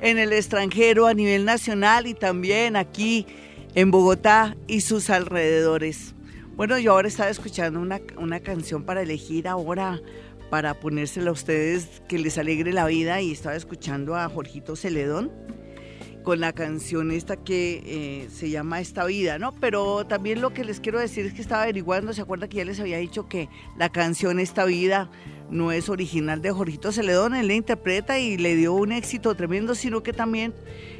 en el extranjero a nivel nacional y también aquí en Bogotá y sus alrededores. Bueno, yo ahora estaba escuchando una, una canción para elegir ahora, para ponérsela a ustedes que les alegre la vida y estaba escuchando a Jorgito Celedón con la canción esta que eh, se llama Esta Vida, ¿no? Pero también lo que les quiero decir es que estaba averiguando, ¿se acuerda que ya les había dicho que la canción Esta Vida no es original de Jorgito Celedón, él la interpreta y le dio un éxito tremendo, sino que también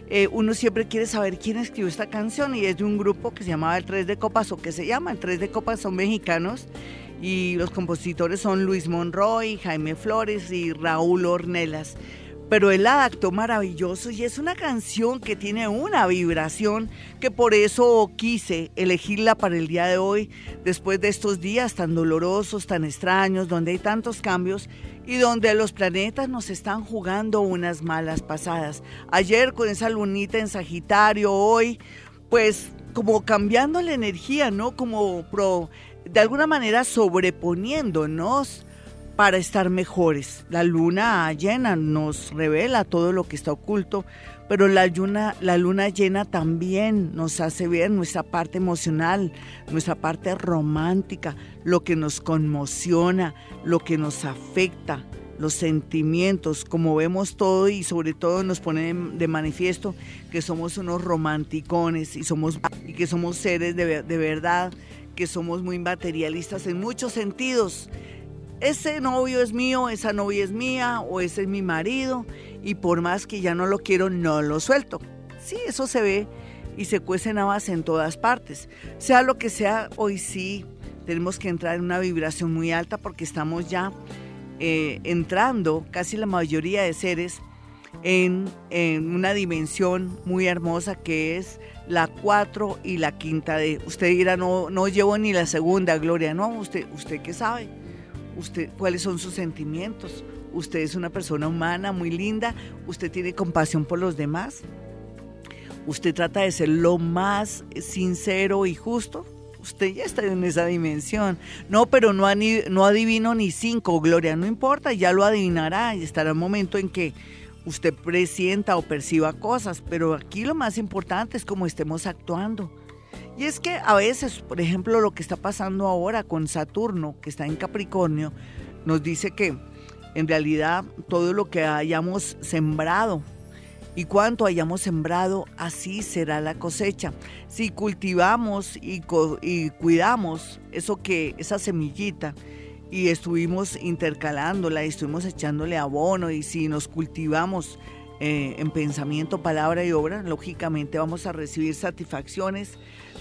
eh, uno siempre quiere saber quién escribió esta canción y es de un grupo que se llamaba El Tres de Copas o que se llama El Tres de Copas, son mexicanos y los compositores son Luis Monroy, Jaime Flores y Raúl Ornelas pero la adaptó maravilloso y es una canción que tiene una vibración que por eso quise elegirla para el día de hoy, después de estos días tan dolorosos, tan extraños, donde hay tantos cambios y donde los planetas nos están jugando unas malas pasadas. Ayer con esa lunita en Sagitario, hoy pues como cambiando la energía, ¿no? Como pro, de alguna manera sobreponiéndonos para estar mejores. La luna llena nos revela todo lo que está oculto, pero la luna, la luna llena también nos hace ver nuestra parte emocional, nuestra parte romántica, lo que nos conmociona, lo que nos afecta, los sentimientos, como vemos todo y sobre todo nos pone de manifiesto que somos unos romanticones y, somos, y que somos seres de, de verdad, que somos muy materialistas en muchos sentidos ese novio es mío, esa novia es mía o ese es mi marido y por más que ya no lo quiero, no lo suelto. Sí, eso se ve y se cuecen habas en todas partes. Sea lo que sea, hoy sí tenemos que entrar en una vibración muy alta porque estamos ya eh, entrando, casi la mayoría de seres, en, una dimensión muy hermosa que es la 4 y la quinta de... Usted dirá, no, no llevo ni la segunda, Gloria. No, usted, usted qué sabe usted cuáles son sus sentimientos. Usted es una persona humana muy linda, usted tiene compasión por los demás. Usted trata de ser lo más sincero y justo. Usted ya está en esa dimensión. No, pero no, no adivino ni cinco, Gloria, no importa, ya lo adivinará y estará el momento en que usted presienta o perciba cosas, pero aquí lo más importante es cómo estemos actuando y es que a veces, por ejemplo, lo que está pasando ahora con Saturno, que está en Capricornio, nos dice que en realidad todo lo que hayamos sembrado y cuanto hayamos sembrado, así será la cosecha. Si cultivamos y, y cuidamos eso que, esa semillita, y estuvimos intercalándola, y estuvimos echándole abono, y si nos cultivamos eh, en pensamiento, palabra y obra, lógicamente vamos a recibir satisfacciones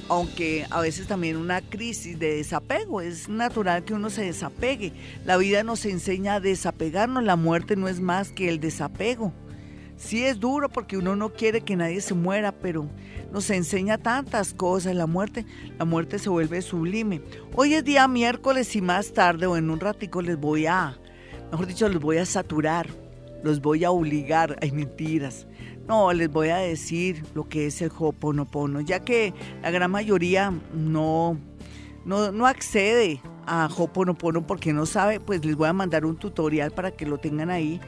aunque a veces también una crisis de desapego, es natural que uno se desapegue. La vida nos enseña a desapegarnos, la muerte no es más que el desapego. Sí es duro porque uno no quiere que nadie se muera, pero nos enseña tantas cosas. La muerte, la muerte se vuelve sublime. Hoy es día miércoles y más tarde o en un ratico les voy a, mejor dicho, los voy a saturar, los voy a obligar. Hay mentiras no, les voy a decir lo que es el Hoponopono, ya que la gran mayoría no, no, no accede a Hoponopono porque no sabe, pues les voy a mandar un tutorial para que lo tengan ahí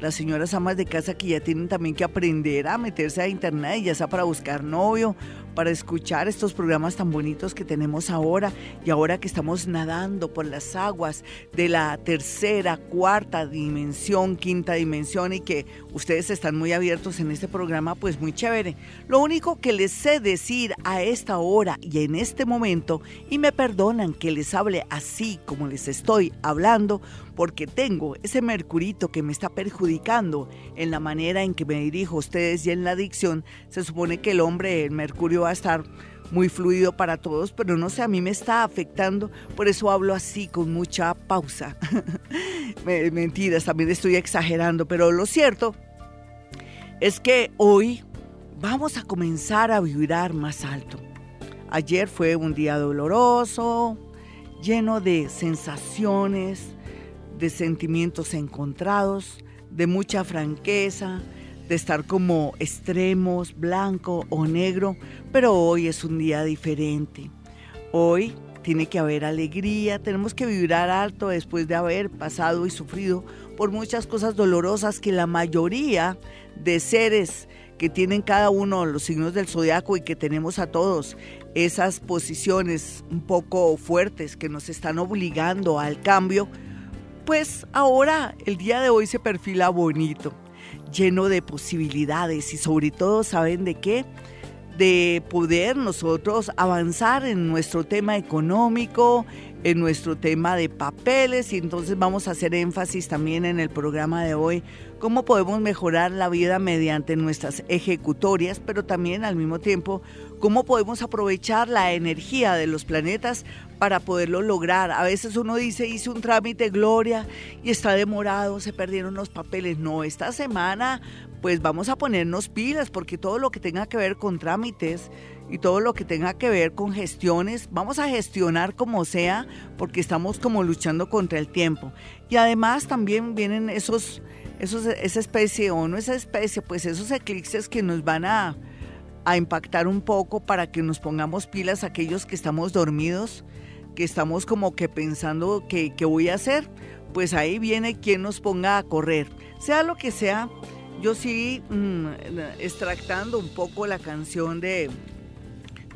las señoras amas de casa que ya tienen también que aprender a meterse a internet, ya sea para buscar novio, para escuchar estos programas tan bonitos que tenemos ahora y ahora que estamos nadando por las aguas de la tercera, cuarta dimensión, quinta dimensión y que ustedes están muy abiertos en este programa, pues muy chévere. Lo único que les sé decir a esta hora y en este momento, y me perdonan que les hable así como les estoy hablando, porque tengo ese mercurito que me está perjudicando en la manera en que me dirijo a ustedes y en la adicción, se supone que el hombre, el mercurio va a estar muy fluido para todos, pero no sé, a mí me está afectando, por eso hablo así, con mucha pausa. Mentiras, también estoy exagerando, pero lo cierto es que hoy vamos a comenzar a vibrar más alto. Ayer fue un día doloroso, lleno de sensaciones, de sentimientos encontrados, de mucha franqueza, de estar como extremos, blanco o negro, pero hoy es un día diferente. Hoy tiene que haber alegría, tenemos que vibrar alto después de haber pasado y sufrido por muchas cosas dolorosas que la mayoría de seres que tienen cada uno los signos del zodiaco y que tenemos a todos esas posiciones un poco fuertes que nos están obligando al cambio, pues ahora el día de hoy se perfila bonito lleno de posibilidades y sobre todo, ¿saben de qué? De poder nosotros avanzar en nuestro tema económico, en nuestro tema de papeles y entonces vamos a hacer énfasis también en el programa de hoy cómo podemos mejorar la vida mediante nuestras ejecutorias, pero también al mismo tiempo cómo podemos aprovechar la energía de los planetas para poderlo lograr. A veces uno dice, hice un trámite, Gloria, y está demorado, se perdieron los papeles. No, esta semana pues vamos a ponernos pilas porque todo lo que tenga que ver con trámites y todo lo que tenga que ver con gestiones, vamos a gestionar como sea porque estamos como luchando contra el tiempo. Y además también vienen esos, esa especie o no esa especie, pues esos eclipses que nos van a impactar un poco para que nos pongamos pilas aquellos que estamos dormidos que estamos como que pensando que, voy a hacer, pues ahí viene quien nos ponga a correr. Sea lo que sea, yo sí mm, extractando un poco la canción de,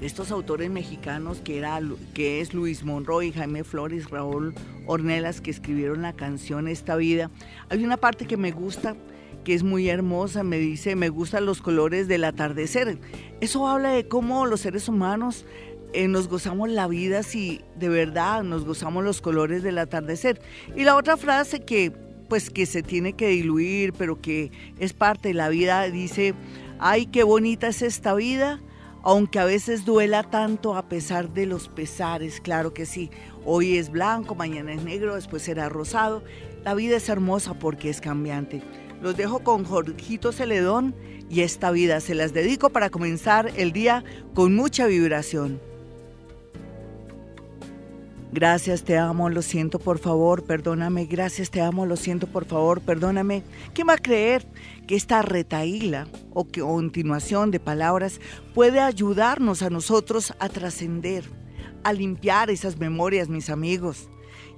estos autores mexicanos que, era, que es Luis Monroy, Jaime Flores, Raúl Ornelas, que escribieron la canción Esta Vida. Hay una parte que me gusta, que es muy hermosa, me dice, me gustan los colores del atardecer. Eso habla de cómo los seres humanos eh, nos gozamos la vida si de verdad nos gozamos los colores del atardecer. Y la otra frase que pues que se tiene que diluir, pero que es parte de la vida, dice, ay, qué bonita es esta vida, aunque a veces duela tanto a pesar de los pesares, claro que sí, hoy es blanco, mañana es negro, después será rosado, la vida es hermosa porque es cambiante. Los dejo con Jorgito Celedón y esta vida se las dedico para comenzar el día con mucha vibración. Gracias, te amo, lo siento, por favor, perdóname. Gracias, te amo, lo siento, por favor, perdóname. ¿Quién va a creer que esta retaíla o que continuación de palabras puede ayudarnos a nosotros a trascender, a limpiar esas memorias, mis amigos?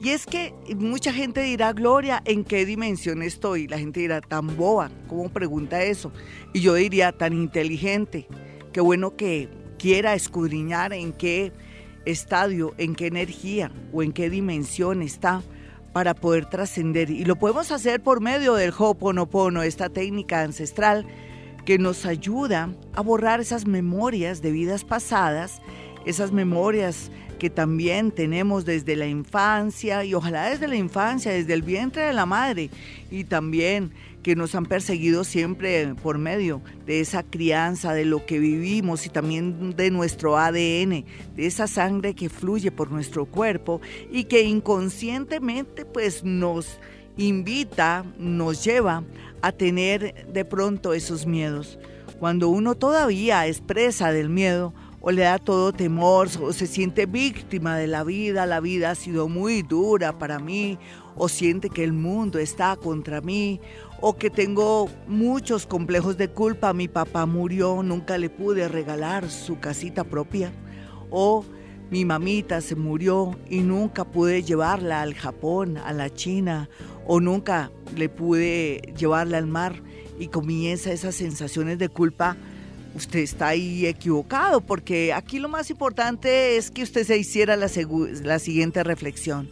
Y es que mucha gente dirá, Gloria, ¿en qué dimensión estoy? La gente dirá, tan boba, ¿cómo pregunta eso? Y yo diría, tan inteligente. Qué bueno que quiera escudriñar en qué estadio, en qué energía o en qué dimensión está para poder trascender. Y lo podemos hacer por medio del Ho'oponopono, esta técnica ancestral que nos ayuda a borrar esas memorias de vidas pasadas, esas memorias que también tenemos desde la infancia y ojalá desde la infancia, desde el vientre de la madre y también que nos han perseguido siempre por medio de esa crianza, de lo que vivimos y también de nuestro ADN, de esa sangre que fluye por nuestro cuerpo y que inconscientemente pues nos invita, nos lleva a tener de pronto esos miedos. Cuando uno todavía expresa del miedo, o le da todo temor o se siente víctima de la vida, la vida ha sido muy dura para mí, o siente que el mundo está contra mí, o que tengo muchos complejos de culpa, mi papá murió, nunca le pude regalar su casita propia, o mi mamita se murió y nunca pude llevarla al Japón, a la China, o nunca le pude llevarla al mar y comienza esas sensaciones de culpa usted está ahí equivocado, porque aquí lo más importante es que usted se hiciera la, la siguiente reflexión.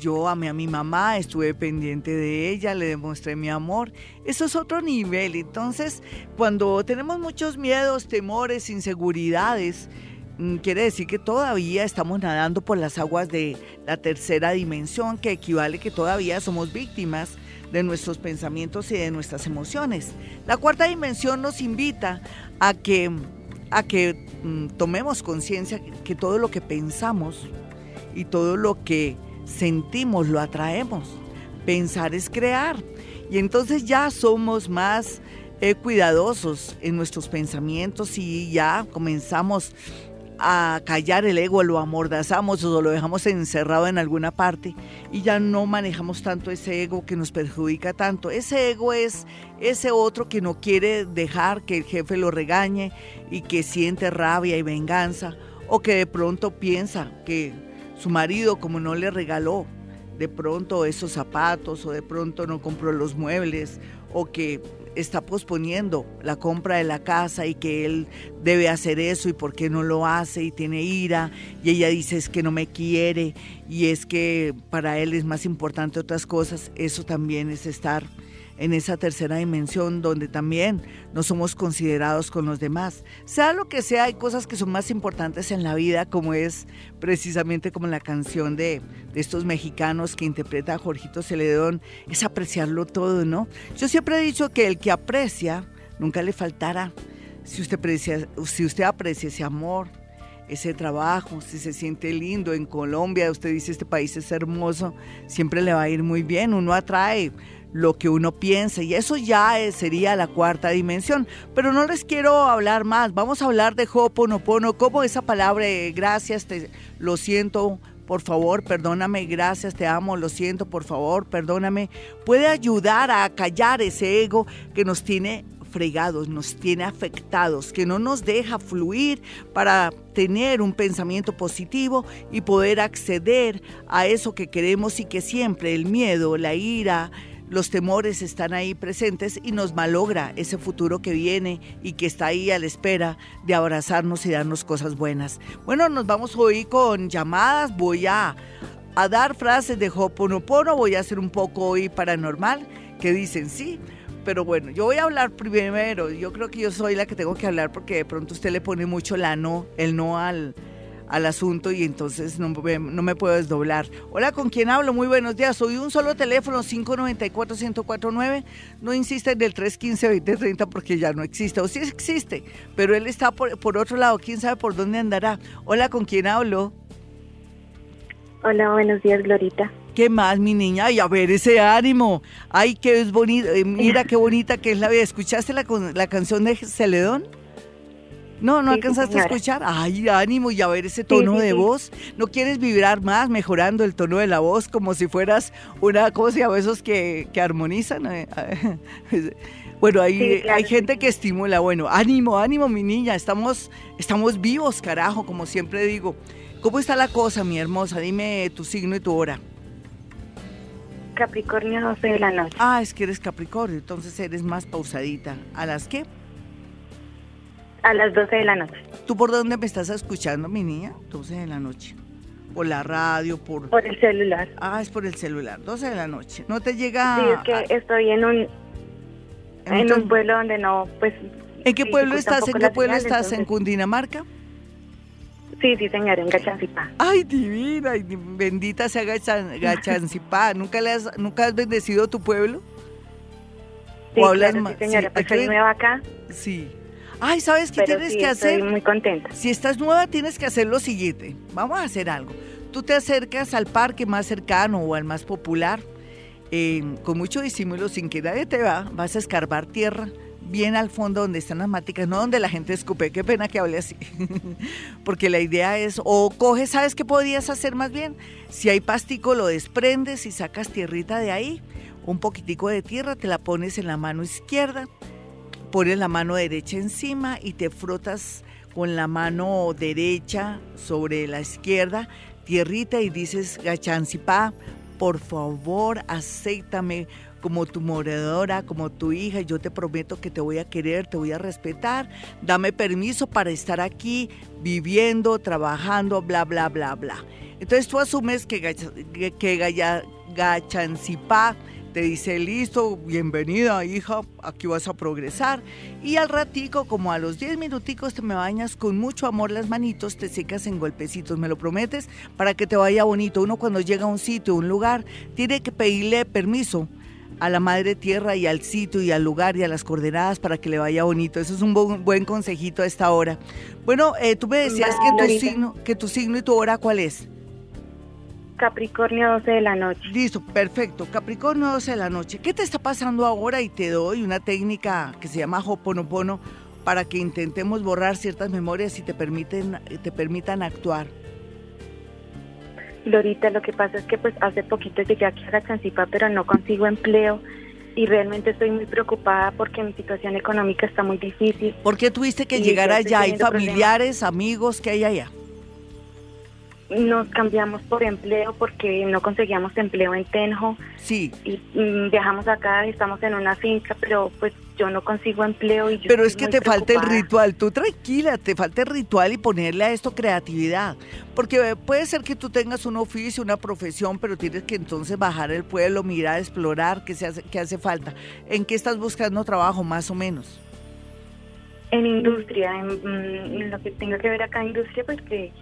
Yo amé a mi mamá, estuve pendiente de ella, le demostré mi amor. Eso es otro nivel. Entonces, cuando tenemos muchos miedos, temores, inseguridades, mm, quiere decir que todavía estamos nadando por las aguas de la tercera dimensión, que equivale que todavía somos víctimas de nuestros pensamientos y de nuestras emociones. La cuarta dimensión nos invita a que, a que mm, tomemos conciencia que todo lo que pensamos y todo lo que sentimos lo atraemos. Pensar es crear. Y entonces ya somos más eh, cuidadosos en nuestros pensamientos y ya comenzamos a callar el ego, lo amordazamos o lo dejamos encerrado en alguna parte y ya no manejamos tanto ese ego que nos perjudica tanto. Ese ego es ese otro que no quiere dejar que el jefe lo regañe y que siente rabia y venganza o que de pronto piensa que su marido como no le regaló de pronto esos zapatos o de pronto no compró los muebles o que está posponiendo la compra de la casa y que él debe hacer eso y por qué no lo hace y tiene ira. Y ella dice es que no me quiere y es que para él es más importante otras cosas, eso también es estar en esa tercera dimensión donde también no somos considerados con los demás. Sea lo que sea, hay cosas que son más importantes en la vida, como es precisamente como la canción de, de estos mexicanos que interpreta a Jorgito Celedón, es apreciarlo todo, ¿no? Yo siempre he dicho que el que aprecia, nunca le faltará. Si usted aprecia, si usted aprecia ese amor, ese trabajo, si se siente lindo en Colombia, usted dice este país es hermoso, siempre le va a ir muy bien, uno atrae lo que uno piensa y eso ya sería la cuarta dimensión. Pero no les quiero hablar más, vamos a hablar de Hoponopono, como esa palabra gracias, te, lo siento, por favor, perdóname, gracias, te amo, lo siento, por favor, perdóname, puede ayudar a callar ese ego que nos tiene fregados, nos tiene afectados, que no nos deja fluir para tener un pensamiento positivo y poder acceder a eso que queremos y que siempre el miedo, la ira, los temores están ahí presentes y nos malogra ese futuro que viene y que está ahí a la espera de abrazarnos y darnos cosas buenas. Bueno, nos vamos hoy con llamadas, voy a, a dar frases de Hoponopono, voy a hacer un poco hoy paranormal, que dicen sí, pero bueno, yo voy a hablar primero, yo creo que yo soy la que tengo que hablar porque de pronto usted le pone mucho la no, el no al al asunto y entonces no, no, me puedo desdoblar. Hola, ¿con quién hablo? Muy buenos días. Soy un solo teléfono, 594-1049. No insisten del 315-2030 porque ya no existe. O sí existe, pero él está por, por otro lado. ¿Quién sabe por dónde andará? Hola, ¿con quién hablo? Hola, buenos días, Glorita. ¿Qué más, mi niña? Ay, a ver ese ánimo. Ay, qué es bonito. Eh, mira qué bonita que es la vida. ¿Escuchaste la, la canción de Celedón? No, no alcanzaste a escuchar. Ay, ánimo y a ver ese tono de voz. ¿No quieres vibrar más mejorando el tono de la voz como si fueras una cosa a esos que, que armonizan? Eh, bueno, hay, hay gente que estimula. Bueno, ánimo, ánimo, mi niña. Estamos, estamos vivos, carajo, como siempre digo. ¿Cómo está la cosa, mi hermosa? Dime tu signo y tu hora. Capricornio 12 de la noche. Ah, es que eres Capricornio, entonces eres más pausadita. ¿A las qué? A las 12 de la noche. ¿Tú por dónde me estás escuchando, mi niña? 12 de la noche. ¿Por la radio? Por, por el celular. Ah, es por el celular. 12 de la noche. ¿No te llega...? Sí, es que estoy en un, en, un pueblo donde no, pues... ¿En qué pueblo estás? ¿En qué pueblo estás? ¿En Cundinamarca? Sí, sí, señor, en Gachancipá. Ay, divina, bendita sea Gachancipá. ¿Nunca, le has, ¿Nunca has bendecido tu pueblo? Sí, ¿O hablas claro, sí, señora, pues soy nueva acá. Sí. Ay, ¿sabes qué tienes que hacer? Estoy muy contenta. Si estás nueva, tienes que hacer lo siguiente. Vamos a hacer algo. Tú te acercas al parque más cercano o al más popular. con mucho disimulo, sin que nadie te va, vas a escarbar tierra bien al fondo donde están las máticas, no donde la gente escupe. Qué pena que hable así. Porque la idea es, o coges, ¿sabes qué podrías hacer más bien? Si hay pastico, lo desprendes y sacas tierrita de ahí. Un poquitico de tierra, te la pones en la mano izquierda pones la mano derecha encima y te frotas con la mano derecha sobre la izquierda, tierrita y dices, Gachancipá, por favor, acéptame como tu moradora, como tu hija, yo te prometo que te voy a querer, te voy a respetar, dame permiso para estar aquí viviendo, trabajando, bla, bla, bla, bla. Entonces tú asumes que, que, que Gachancipá te dice, listo, bienvenida hija, aquí vas a progresar. Y al ratico, como a los 10 minuticos, te me bañas con mucho amor las manitos, te secas en golpecitos, ¿me lo prometes? Para que te vaya bonito. Uno cuando llega a un sitio, un lugar, tiene que pedirle permiso a la madre tierra y al sitio y al lugar y a las coordenadas para que le vaya bonito. Eso es un buen consejito a esta hora. Bueno, eh, tú me decías que tu, signo, que tu signo y tu hora, ¿cuál es? Capricornio 12 de la noche. Listo, perfecto. Capricornio 12 de la noche. ¿Qué te está pasando ahora? Y te doy una técnica que se llama Hoponopono para que intentemos borrar ciertas memorias y te, permiten, te permitan actuar. Lorita, lo que pasa es que pues hace poquito llegué aquí a la Chancipa, pero no consigo empleo y realmente estoy muy preocupada porque mi situación económica está muy difícil. ¿Por qué tuviste que llegar allá? ¿Hay familiares, amigos? ¿Qué hay allá? Nos cambiamos por empleo porque no conseguíamos empleo en Tenjo. Sí. Y mm, viajamos acá, estamos en una finca, pero pues yo no consigo empleo y yo Pero es que te falta el ritual, tú tranquila, te falta el ritual y ponerle a esto creatividad, porque puede ser que tú tengas un oficio, una profesión, pero tienes que entonces bajar el pueblo, mirar, explorar qué, se hace, qué hace falta. ¿En qué estás buscando trabajo más o menos? En industria, en, mm, lo que tenga que ver acá en industria, pues que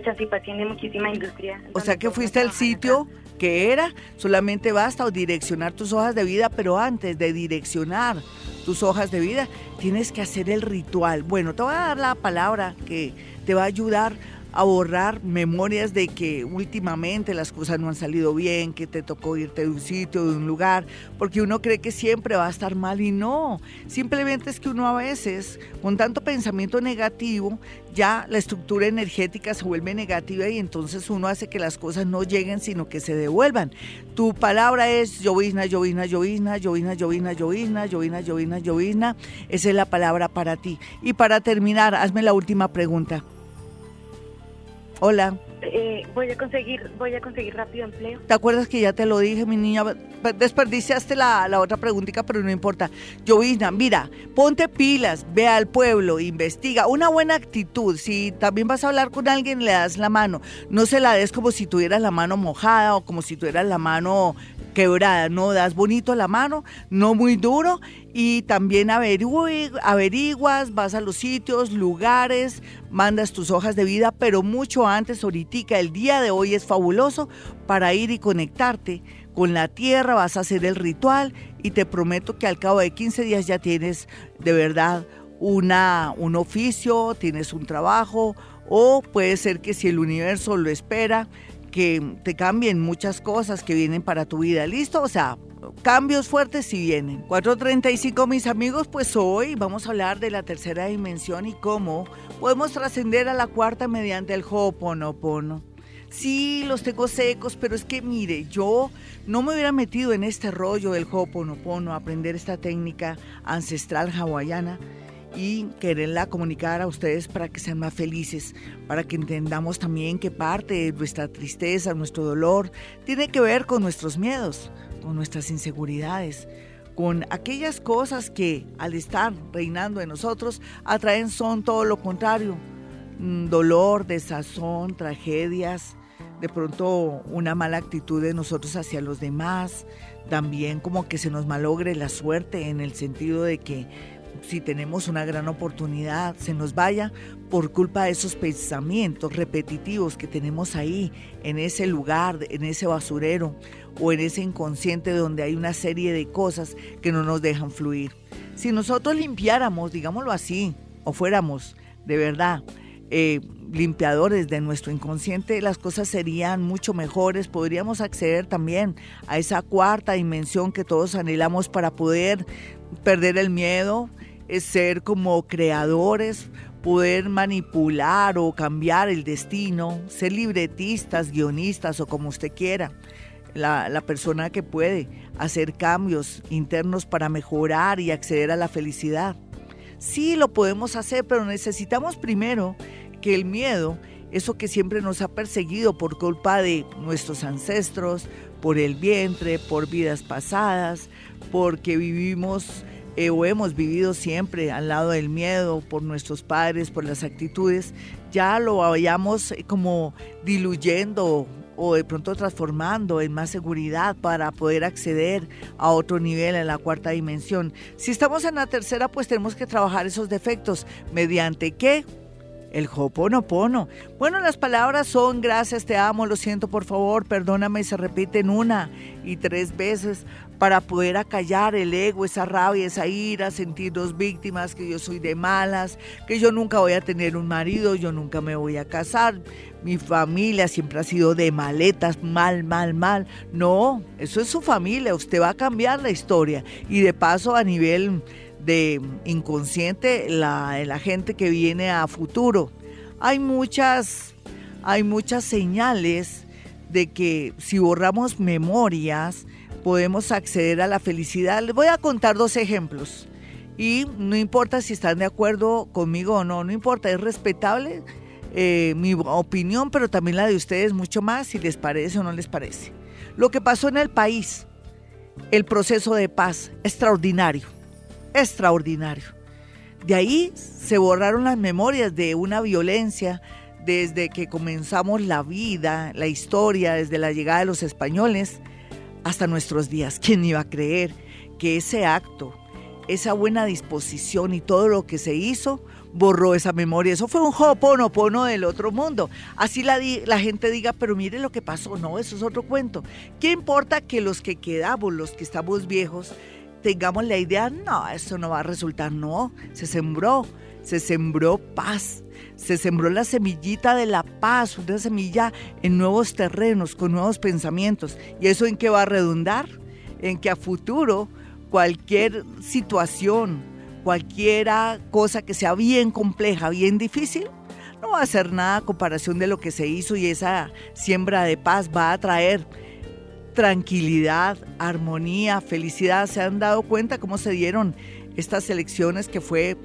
Chacipa tiene muchísima industria. O sea que fuiste al sitio que era, solamente basta direccionar tus hojas de vida, pero antes de direccionar tus hojas de vida, tienes que hacer el ritual. Bueno, te voy a dar la palabra que te va a ayudar a borrar memorias de que últimamente las cosas no han salido bien, que te tocó irte de un sitio, de un lugar, porque uno cree que siempre va a estar mal y no. Simplemente es que uno a veces, con tanto pensamiento negativo, ya la estructura energética se vuelve negativa y entonces uno hace que las cosas no lleguen, sino que se devuelvan. Tu palabra es llovizna, llovizna, llovizna, llovizna, llovizna, llovizna, llovizna, llovizna, llovizna. Esa es la palabra para ti. Y para terminar, hazme la última pregunta. Hola. Eh, voy a conseguir, voy a conseguir rápido empleo. ¿Te acuerdas que ya te lo dije, mi niña? Desperdiciaste la, la otra preguntita, pero no importa. Llovizna, mira, ponte pilas, ve al pueblo, investiga. Una buena actitud. Si también vas a hablar con alguien, le das la mano. No se la des como si tuvieras la mano mojada o como si tuvieras la mano quebrada. No, das bonito la mano, no muy duro y también averiguas, vas a los sitios, lugares, mandas tus hojas de vida, pero mucho antes, ahorita, el día de hoy es fabuloso para ir y conectarte con la tierra, vas a hacer el ritual y te prometo que al cabo de 15 días ya tienes de verdad una, un oficio, tienes un trabajo o puede ser que si el universo lo espera, que te cambien muchas cosas que vienen para tu vida. ¿Listo? O sea, cambios fuertes si vienen. 435 mis amigos, pues hoy vamos a hablar de la tercera dimensión y cómo podemos trascender a la cuarta mediante el Ho'oponopono. Sí, los tengo secos, pero es que mire, yo no me hubiera metido en este rollo del Ho'oponopono, aprender esta técnica ancestral hawaiana y quererla comunicar a ustedes para que sean más felices, para que entendamos también que parte de nuestra tristeza, nuestro dolor, tiene que ver con nuestros miedos con nuestras inseguridades, con aquellas cosas que al estar reinando en nosotros atraen son todo lo contrario, mm, dolor, desazón, tragedias, de pronto una mala actitud de nosotros hacia los demás, también como que se nos malogre la suerte en el sentido de que si tenemos una gran oportunidad, se nos vaya por culpa de esos pensamientos repetitivos que tenemos ahí, en ese lugar, en ese basurero o en ese inconsciente donde hay una serie de cosas que no nos dejan fluir. Si nosotros limpiáramos, digámoslo así, o fuéramos de verdad eh, limpiadores de nuestro inconsciente, las cosas serían mucho mejores. Podríamos acceder también a esa cuarta dimensión que todos anhelamos para poder perder el miedo, ser como creadores, poder manipular o cambiar el destino, ser libretistas, guionistas o como usted quiera. La, la, persona que puede hacer cambios internos para mejorar y acceder a la felicidad. Sí, lo podemos hacer, pero necesitamos primero que el miedo, eso que siempre nos ha perseguido por culpa de nuestros ancestros, por el vientre, por vidas pasadas, porque vivimos eh, o hemos vivido siempre al lado del miedo por nuestros padres, por las actitudes, ya lo vayamos eh, como diluyendo o de pronto transformando en más seguridad para poder acceder a otro nivel en la cuarta dimensión. Si estamos en la tercera, pues tenemos que trabajar esos defectos. ¿Mediante qué? El Hoponopono. Bueno, las palabras son gracias, te amo, lo siento, por favor, perdóname, se repiten una y tres veces para poder acallar el ego, esa rabia, esa ira, sentirnos víctimas, que yo soy de malas, que yo nunca voy a tener un marido, yo nunca me voy a casar, mi familia siempre ha sido de maletas, mal, mal, mal. No, eso es su familia, usted va a cambiar la historia y de paso a nivel de inconsciente la, la gente que viene a futuro. Hay muchas, hay muchas señales de que si borramos memorias podemos acceder a la felicidad. Les voy a contar dos ejemplos. Y no importa si están de acuerdo conmigo o no, no importa, es respetable eh, mi opinión, pero también la de ustedes mucho más, si les parece o no les parece. Lo que pasó en el país, el proceso de paz, extraordinario extraordinario. De ahí se borraron las memorias de una violencia desde que comenzamos la vida, la historia, desde la llegada de los españoles hasta nuestros días. ¿Quién iba a creer que ese acto, esa buena disposición y todo lo que se hizo borró esa memoria? Eso fue un hoponopono del otro mundo. Así la, la gente diga, pero mire lo que pasó. No, eso es otro cuento. ¿Qué importa que los que quedamos, los que estamos viejos, tengamos la idea, no, eso no va a resultar, no, se sembró, se sembró paz, se sembró la semillita de la paz, una semilla en nuevos terrenos, con nuevos pensamientos. ¿Y eso en qué va a redundar? En que a futuro cualquier situación, cualquier cosa que sea bien compleja, bien difícil, no va a ser nada a comparación de lo que se hizo y esa siembra de paz va a traer tranquilidad, armonía, felicidad. ¿Se han dado cuenta cómo se dieron estas elecciones que fue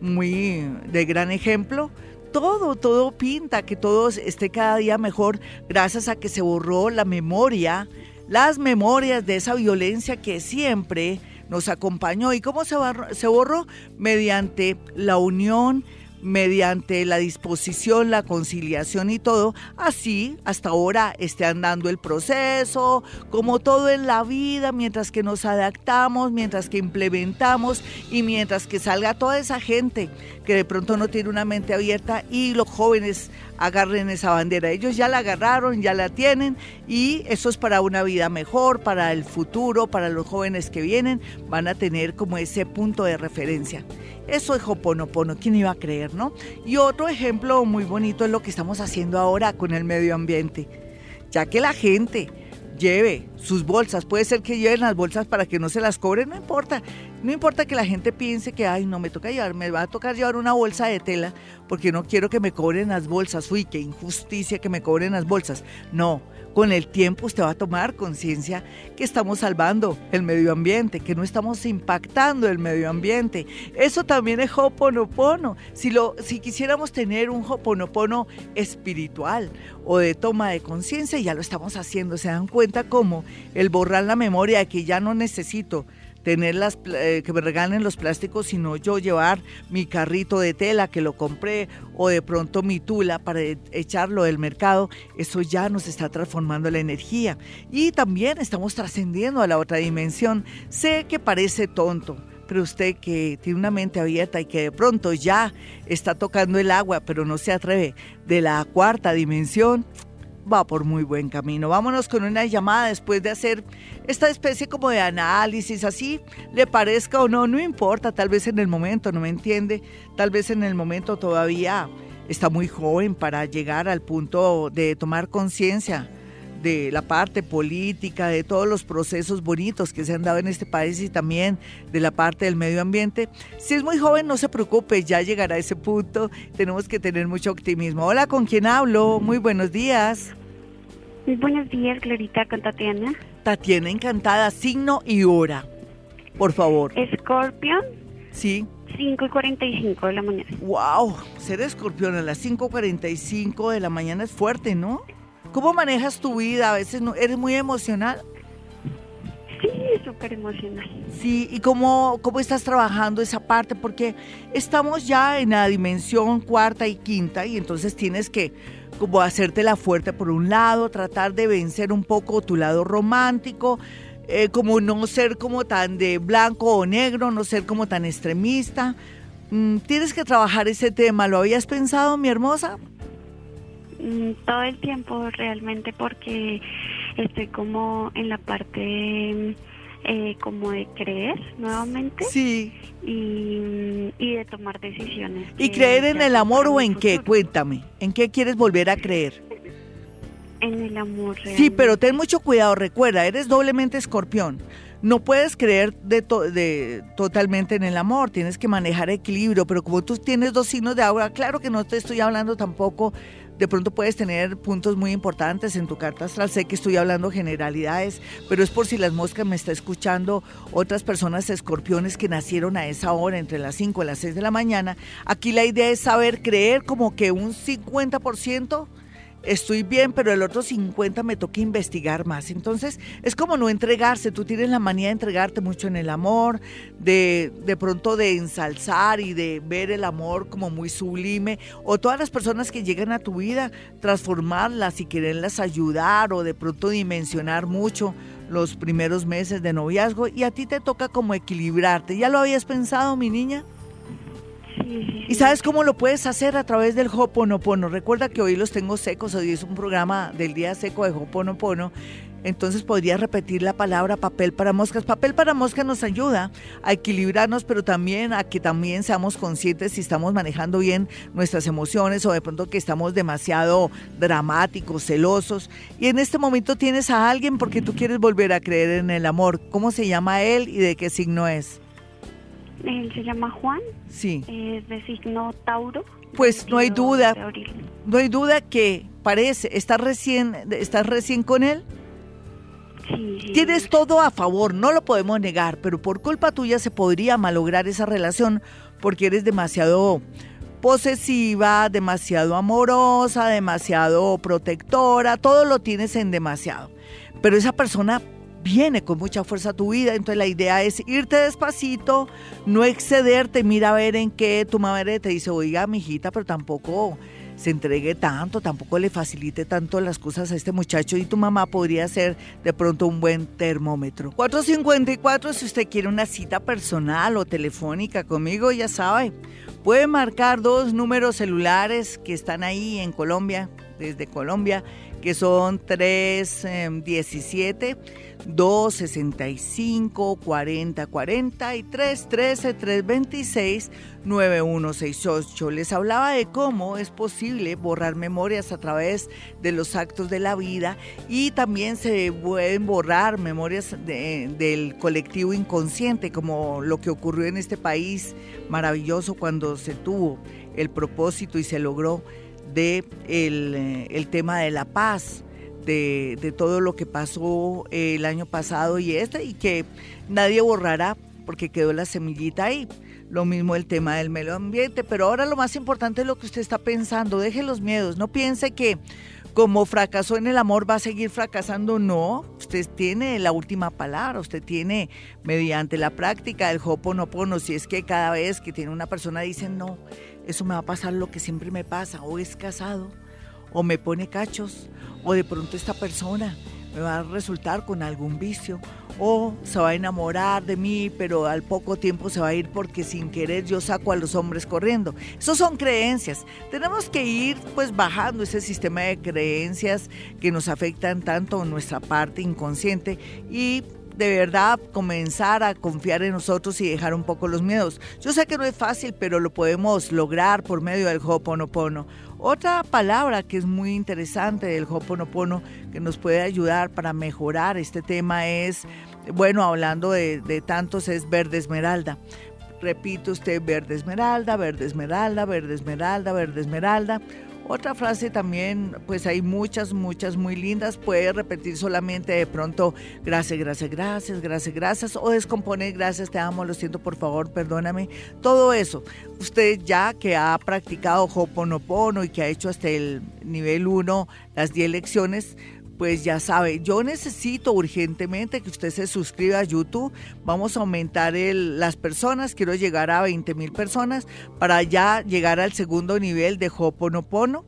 muy de gran ejemplo? Todo, todo pinta que todo esté cada día mejor gracias a que se borró la memoria, las memorias de esa violencia que siempre nos acompañó. ¿Y cómo se, se borró? Mediante la unión, mediante la disposición, la conciliación y todo, así hasta ahora esté andando el proceso, como todo en la vida, mientras que nos adaptamos, mientras que implementamos y mientras que salga toda esa gente que de pronto no tiene una mente abierta y los jóvenes agarren esa bandera. Ellos ya la agarraron, ya la tienen y eso es para una vida mejor, para el futuro, para los jóvenes que vienen, van a tener como ese punto de referencia. Eso es Hoponopono, ¿quién iba a creer, no? Y otro ejemplo muy bonito es lo que estamos haciendo ahora con el medio ambiente. Ya que la gente lleve sus bolsas, puede ser que lleven las bolsas para que no se las cobren, no importa. No importa que la gente piense que, ay, no me toca llevar, me va a tocar llevar una bolsa de tela porque no quiero que me cobren las bolsas. Uy, qué injusticia que me cobren las bolsas. No, con el tiempo usted va a tomar conciencia que estamos salvando el medio ambiente, que no estamos impactando el medio ambiente. Eso también es Hoponopono. Si, lo, si quisiéramos tener un Hoponopono espiritual o de toma de conciencia, ya lo estamos haciendo. Se dan cuenta cómo el borrar la memoria de que ya no necesito tener las, eh, que me regalen los plásticos, sino yo llevar mi carrito de tela que lo compré o de pronto mi tula para e, echarlo del mercado, eso ya nos está transformando la energía. Y también estamos trascendiendo a la otra dimensión. Sé que parece tonto, pero usted que tiene una mente abierta y que de pronto ya está tocando el agua, pero no se atreve de la cuarta dimensión, va por muy buen camino. Vámonos con una llamada después de hacer esta especie como de análisis, así le parezca o no, no importa, tal vez en el momento no me entiende, tal vez en el momento todavía está muy joven para llegar al punto de tomar conciencia de la parte política, de todos los procesos bonitos que se han dado en este país y también de la parte del medio ambiente. Si es muy joven, no se preocupe, ya llegará a ese punto. Tenemos que tener mucho optimismo. Hola, ¿con quién hablo? Muy buenos días. Muy buenos días, Glorita, con Tatiana. Tatiana, encantada, signo y hora, por favor. Escorpión. Sí. 5 y 45 de la mañana. ¡Wow! Ser escorpión a las 5.45 de la mañana es fuerte, ¿no? ¿Cómo manejas tu vida? A veces no, eres muy emocional. Sí, súper emocional. Sí, ¿y cómo, cómo estás trabajando esa parte? Porque estamos ya en la dimensión cuarta y quinta y entonces tienes que como hacerte la fuerte por un lado, tratar de vencer un poco tu lado romántico, eh, como no ser como tan de blanco o negro, no ser como tan extremista. mm, tienes que trabajar ese tema. ¿Lo habías pensado, mi hermosa? Mm, todo el tiempo realmente porque estoy como en la parte eh, como de creer nuevamente. Sí. Y, y de tomar decisiones. ¿Y creer en el amor o en qué? Cuéntame. ¿En qué quieres volver a creer? En el amor. Sí, pero ten mucho cuidado, recuerda, eres doblemente escorpión. No puedes creer de, to- de totalmente en el amor, tienes que manejar equilibrio, pero como tú tienes dos signos de agua, claro que no te estoy hablando tampoco, de pronto puedes tener puntos muy importantes en tu carta astral, sé que estoy hablando generalidades, pero es por si las moscas me está escuchando otras personas escorpiones que nacieron a esa hora, entre las 5 y las 6 de la mañana. Aquí la idea es saber creer como que un 50% estoy bien, pero el otro 50 me toca investigar más. Entonces, es como no entregarse. Tú tienes la manía de entregarte mucho en el amor, de, de pronto de ensalzar y de ver el amor como muy sublime. O todas las personas que llegan a tu vida, transformarlas y quererlas ayudar o de pronto dimensionar mucho los primeros meses de noviazgo. Y a ti te toca como equilibrarte. ¿Ya lo habías pensado, mi niña? Sí, ¿Y sabes cómo lo puedes hacer a través del Hoponopono? Recuerda que hoy los tengo secos, hoy es un programa del día seco de Hoponopono. Entonces podría repetir la palabra papel para moscas. Papel para moscas nos ayuda a equilibrarnos, pero también a que también seamos conscientes si estamos manejando bien nuestras emociones o de pronto que estamos demasiado dramáticos, celosos. Y en este momento tienes a alguien porque tú quieres volver a creer en el amor. ¿Cómo se llama él y de qué signo es? Él se llama Juan, Sí. es de signo Tauro. Pues no hay 22 duda. No hay duda que parece, ¿estás recién, estás recién con él? Sí. Tienes todo a favor, no lo podemos negar, pero por culpa tuya se podría malograr esa relación porque eres demasiado posesiva, demasiado amorosa, demasiado protectora, todo lo tienes en demasiado. Pero esa persona viene con mucha fuerza tu vida, entonces la idea es irte despacito, no excederte, mira a ver en qué tu madre te dice, oiga, mijita, pero tampoco se entregue tanto, tampoco le facilite tanto las cosas a este muchacho y tu mamá podría ser de pronto un buen termómetro. 454 si usted quiere una cita personal o telefónica conmigo, ya sabe, puede marcar dos números celulares que están ahí en Colombia, desde Colombia, que son 317 265 4040 y 313 326 9168. Les hablaba de cómo es posible borrar memorias a través de los actos de la vida y también se pueden borrar memorias de- del colectivo inconsciente, como lo que ocurrió en este país maravilloso cuando se tuvo el propósito y se logró de el, eh, el tema de la paz, de, de todo lo que pasó eh, el año pasado y este, y que nadie borrará porque quedó la semillita ahí. Lo mismo el tema del medio ambiente, pero ahora lo más importante es lo que usted está pensando. Deje los miedos, no piense que como fracasó en el amor va a seguir fracasando. No, usted tiene la última palabra, usted tiene mediante la práctica del Hoponopono, si es que cada vez que tiene una persona dice no, eso me va a pasar lo que siempre me pasa, o es casado, o me pone cachos, o de pronto esta persona me va a resultar con algún vicio, o se va a enamorar de mí, pero al poco tiempo se va a ir porque sin querer yo saco a los hombres corriendo. Esos son creencias. Tenemos que ir pues bajando ese sistema de creencias que nos afectan tanto en nuestra parte inconsciente y de verdad comenzar a confiar en nosotros y dejar un poco los miedos. Yo sé que no es fácil, pero lo podemos lograr por medio del Hoponopono. Otra palabra que es muy interesante del Hoponopono que nos puede ayudar para mejorar este tema es, bueno, hablando de, de tantos, es verde esmeralda. Repite usted verde esmeralda, verde esmeralda, verde esmeralda, verde esmeralda. Otra frase también, pues hay muchas, muchas muy lindas. Puede repetir solamente de pronto gracias, gracias, gracias, gracias, gracias. O descomponer gracias, te amo, lo siento, por favor, perdóname. Todo eso. Usted ya que ha practicado Hoponopono y que ha hecho hasta el nivel 1 las 10 lecciones, pues ya sabe, yo necesito urgentemente que usted se suscriba a YouTube. Vamos a aumentar el, las personas, quiero llegar a 20 mil personas para ya llegar al segundo nivel de Hoponopono.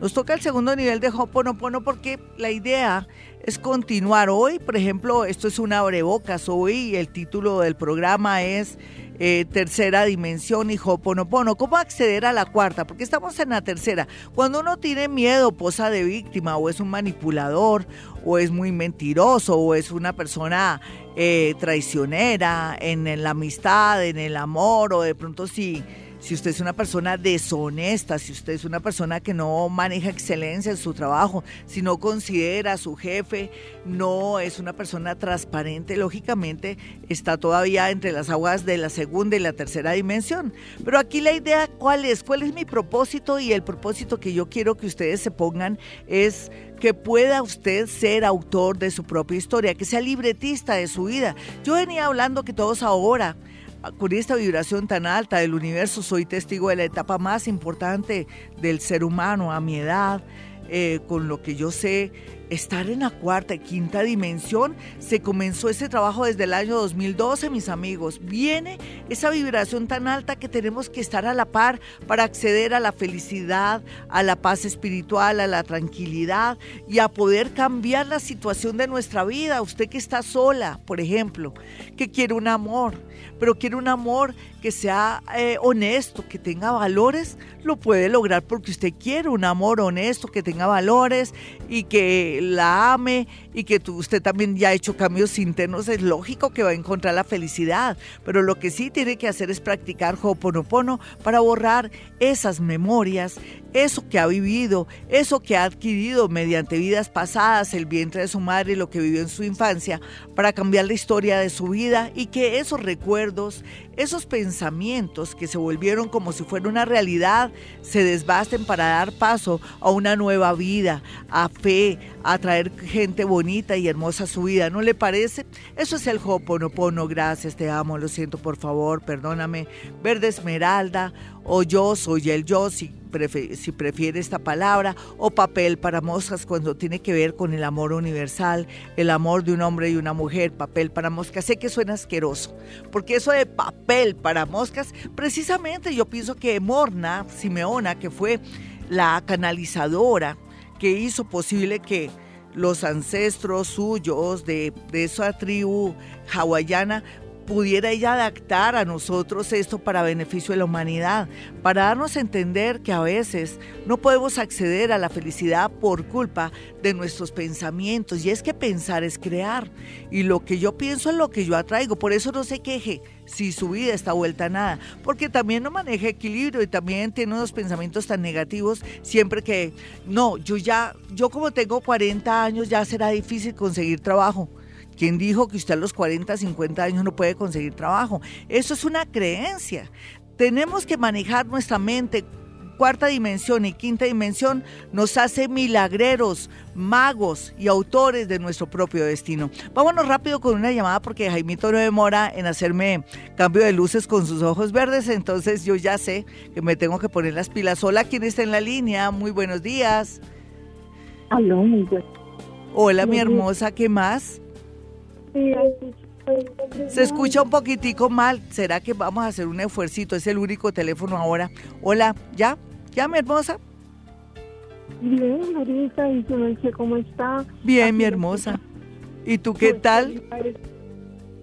Nos toca el segundo nivel de Hoponopono porque la idea es continuar. Hoy, por ejemplo, esto es una abrebocas. Hoy el título del programa es eh, tercera dimensión y Hoponopono. ¿Cómo acceder a la cuarta? Porque estamos en la tercera. Cuando uno tiene miedo, posa de víctima, o es un manipulador, o es muy mentiroso, o es una persona eh, traicionera en, la amistad, en el amor, o de pronto si si usted es una persona deshonesta, si usted es una persona que no maneja excelencia en su trabajo, si no considera a su jefe, no es una persona transparente, lógicamente está todavía entre las aguas de la segunda y la tercera dimensión. Pero aquí la idea, ¿cuál es? ¿Cuál es mi propósito? Y el propósito que yo quiero que ustedes se pongan es que pueda usted ser autor de su propia historia, que sea libretista de su vida. Yo venía hablando que todos ahora con esta vibración tan alta del universo, soy testigo de la etapa más importante del ser humano a mi edad, eh, con lo que yo sé, estar en la cuarta y quinta dimensión. Se comenzó ese trabajo desde el año 2012, mis amigos. Viene esa vibración tan alta que tenemos que estar a la par para acceder a la felicidad, a la paz espiritual, a la tranquilidad y a poder cambiar la situación de nuestra vida. Usted que está sola, por ejemplo, que quiere un amor, pero quiere un amor que sea eh, honesto, que tenga valores, lo puede lograr porque usted quiere un amor honesto, que tenga valores y que la ame y que usted también ya ha hecho cambios internos, es lógico que va a encontrar la felicidad, pero lo que sí tiene que hacer es practicar Ho'oponopono para borrar esas memorias, eso que ha vivido, eso que ha adquirido mediante vidas pasadas, el vientre de su madre, lo que vivió en su infancia, para cambiar la historia de su vida y que esos recuerdos, esos pensamientos que se volvieron como si fuera una realidad, se desbasten para dar paso a una nueva vida, a fe, a traer gente bonita y hermosa a su vida. ¿No le parece? Eso es el Ho'oponopono. Gracias, te amo, lo siento, por favor, perdóname. Verde esmeralda, o yo soy el yo, si, si prefiere esta palabra, o papel para moscas cuando tiene que ver con el amor universal, el amor de un hombre y una mujer, papel para moscas. Sé que suena asqueroso, porque eso de papel para moscas, precisamente yo pienso que Morna Simeona, que fue la canalizadora que hizo posible que los ancestros suyos de, de esa tribu hawaiana pudiera ella adaptar a nosotros esto para beneficio de la humanidad, para darnos a entender que a veces no podemos acceder a la felicidad por culpa de nuestros pensamientos. Y es que pensar es crear. Y lo que yo pienso es lo que yo atraigo. Por eso no se queje si su vida está vuelta a nada. Porque también no maneja equilibrio y también tiene unos pensamientos tan negativos siempre que, no, yo ya, yo como tengo 40 años ya será difícil conseguir trabajo. ¿Quién dijo que usted a los 40, 50 años no puede conseguir trabajo? Eso es una creencia. Tenemos que manejar nuestra mente. Cuarta dimensión y quinta dimensión nos hace milagreros, magos y autores de nuestro propio destino. Vámonos rápido con una llamada porque Jaimito no demora en hacerme cambio de luces con sus ojos verdes, entonces yo ya sé que me tengo que poner las pilas. Hola, ¿quién está en la línea? Muy buenos días. Aló, muy Hola, mi hermosa, ¿qué más? Se escucha un poquitico mal. ¿Será que vamos a hacer un esfuercito? Es el único teléfono ahora. Hola, ¿ya? ¿Ya, mi hermosa? Bien, Marisa, y cómo está. Bien, mi hermosa. ¿Y tú qué tal?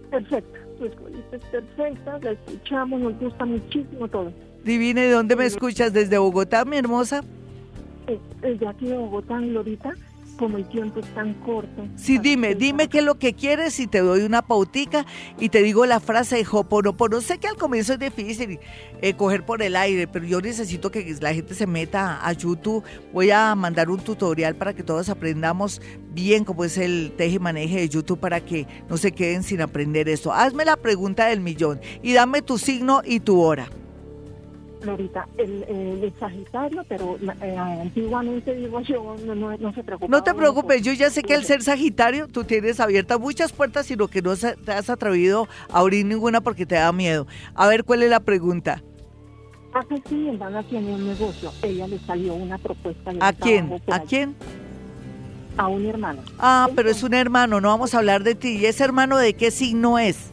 Perfecta, tu escuelita es perfecta, la escuchamos, nos gusta muchísimo todo. Divina, ¿y dónde me escuchas? ¿Desde Bogotá, mi hermosa? Desde aquí de Bogotá, Glorita como el tiempo es tan corto. Sí, dime, dime qué es lo que quieres y te doy una pautica y te digo la frase de Hoponopono. Sé que al comienzo es difícil eh, coger por el aire, pero yo necesito que la gente se meta a YouTube. Voy a mandar un tutorial para que todos aprendamos bien cómo es el teje y maneje de YouTube para que no se queden sin aprender esto. Hazme la pregunta del millón y dame tu signo y tu hora. Florita, el, el, Sagitario, pero eh, antiguamente digo yo, no, no, se preocupe. No te preocupes, yo ya sé que al ser Sagitario tú tienes abiertas muchas puertas, sino que no te has atrevido a abrir ninguna porque te da miedo. A ver, ¿cuál es la pregunta? Hace sí, mi hermana tiene un negocio, ella le salió una propuesta. ¿A quién? ¿A quién? A un hermano. Ah, pero es un hermano, no vamos a hablar de ti. ¿Y ese hermano de qué signo es?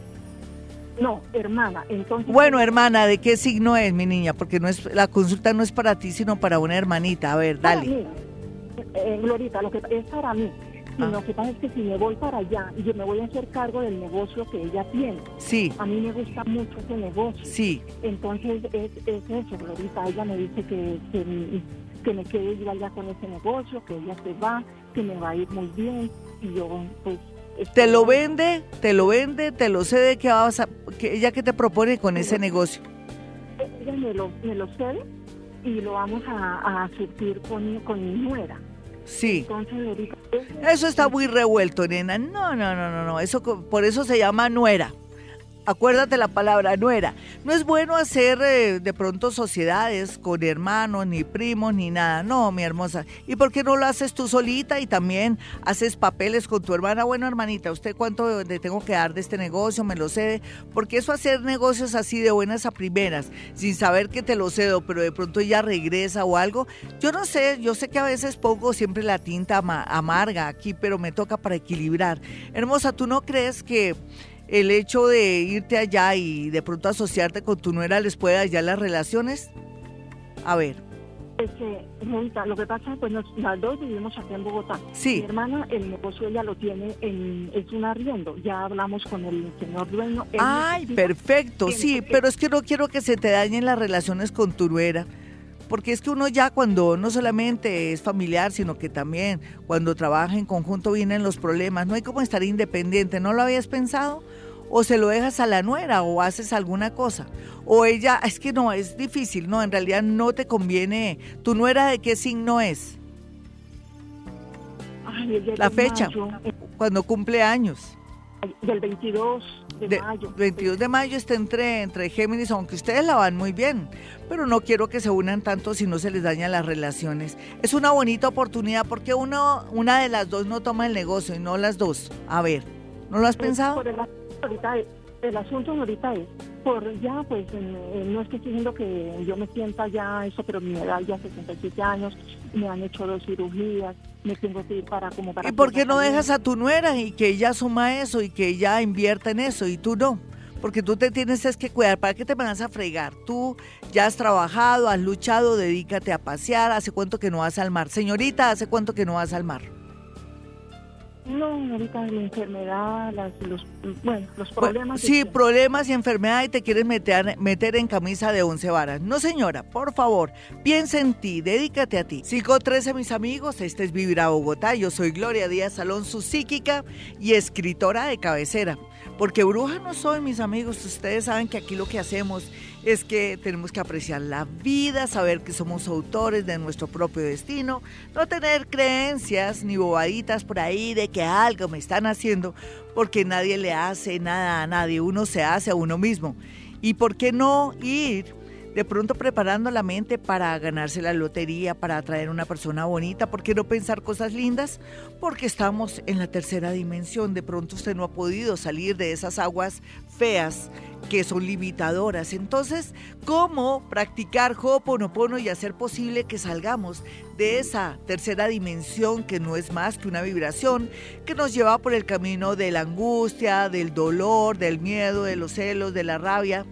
No, hermana. Entonces. Bueno, hermana, ¿de qué signo es, mi niña? Porque no es la consulta no es para ti, sino para una hermanita. A ver, dale. mí, eh, Glorita, lo que es para mí. Y Ah. lo que pasa es que si me voy para allá, yo me voy a hacer cargo del negocio que ella tiene. Sí, A mí me gusta mucho ese negocio. sí. Entonces es, es eso, Glorita. Ella me dice que, que, que me quede yo allá con ese negocio, que ella se va, que me va a ir muy bien. Y yo, pues. Te lo vende, te lo vende, te lo cede, que vas a, que ella que te propone con ese negocio. Ella me lo, me lo cede y lo vamos a, a surtir con, con mi nuera. Sí. Entonces, Eso está muy revuelto, nena. No, no, no, no, no. Eso por eso se llama nuera. Acuérdate la palabra nuera. No es bueno hacer eh, de pronto sociedades con hermanos, ni primos, ni nada. No, mi hermosa. ¿Y por qué no lo haces tú solita y también haces papeles con tu hermana? Bueno, hermanita, ¿usted cuánto le tengo que dar de este negocio? ¿Me lo cede? Porque eso hacer negocios así de buenas a primeras, sin saber que te lo cedo, pero de pronto ella regresa o algo. Yo no sé, yo sé que a veces pongo siempre la tinta ama- amarga aquí, pero me toca para equilibrar. Hermosa, ¿tú no crees que el hecho de irte allá y de pronto asociarte con tu nuera les puede dañar las relaciones? A ver, Es que, lo que pasa, pues nos- las dos vivimos aquí en Bogotá. Sí. Mi hermana, el negocio ella lo tiene en, es un arriendo. Ya hablamos con el señor dueño. Él ay, necesita- perfecto, sí, que- pero es que no quiero que se te dañen las relaciones con tu nuera. Porque es que uno ya cuando no solamente es familiar, sino que también cuando trabaja en conjunto vienen los problemas. No hay como estar independiente. ¿No lo habías pensado? O se lo dejas a la nuera o haces alguna cosa. O ella, es que no, es difícil, no, en realidad no te conviene. ¿Tu nuera de qué signo es? Ay, La fecha, mayo, cuando cumple años. del 22 de, De- mayo. 22 de mayo está entre, entre Géminis, aunque ustedes la van muy bien, pero no quiero que se unan tanto si no se les dañan las relaciones. Es una bonita oportunidad porque uno, una de las dos no toma el negocio y no las dos. A ver, ¿no lo has Pues, pensado? por el, ahorita, el asunto ahorita es, por ya, pues eh, eh, no estoy diciendo que yo me sienta ya eso, pero mi edad ya 67 años, me han hecho dos cirugías, me tengo que ir para como para... ¿Y por qué no dejas a tu nuera y que ella suma eso y que ella invierta en eso y tú no? Porque tú te tienes es que cuidar. ¿Para qué te vas a fregar? Tú ya has trabajado, has luchado, dedícate a pasear. ¿Hace cuánto que no vas al mar? Señorita, ¿hace cuánto que no vas al mar? No, ahorita la enfermedad, las, los, bueno, los problemas... sí, de- problemas y enfermedad y te quieres meter, meter en camisa de once varas. No, señora, por favor, piensa en ti, dedícate a ti. 513, mis amigos, este es Vivir a Bogotá. Yo soy Gloria Díaz Salón, su psíquica y escritora de cabecera. Porque bruja no soy, mis amigos. Ustedes saben que aquí lo que hacemos es que tenemos que apreciar la vida, saber que somos autores de nuestro propio destino, no tener creencias ni bobaditas por ahí de que algo me están haciendo, porque nadie le hace nada a nadie, uno se hace a uno mismo. ¿Y por qué no ir de pronto preparando la mente para ganarse la lotería, para atraer una persona bonita? ¿Por qué no pensar cosas lindas? Porque estamos en la tercera dimensión, de pronto usted no ha podido salir de esas aguas feas que son limitadoras. Entonces, ¿cómo practicar Ho'oponopono y hacer posible que salgamos de esa tercera dimensión que no es más que una vibración que nos lleva por el camino de la angustia, del dolor, del miedo, de los celos, de la rabia,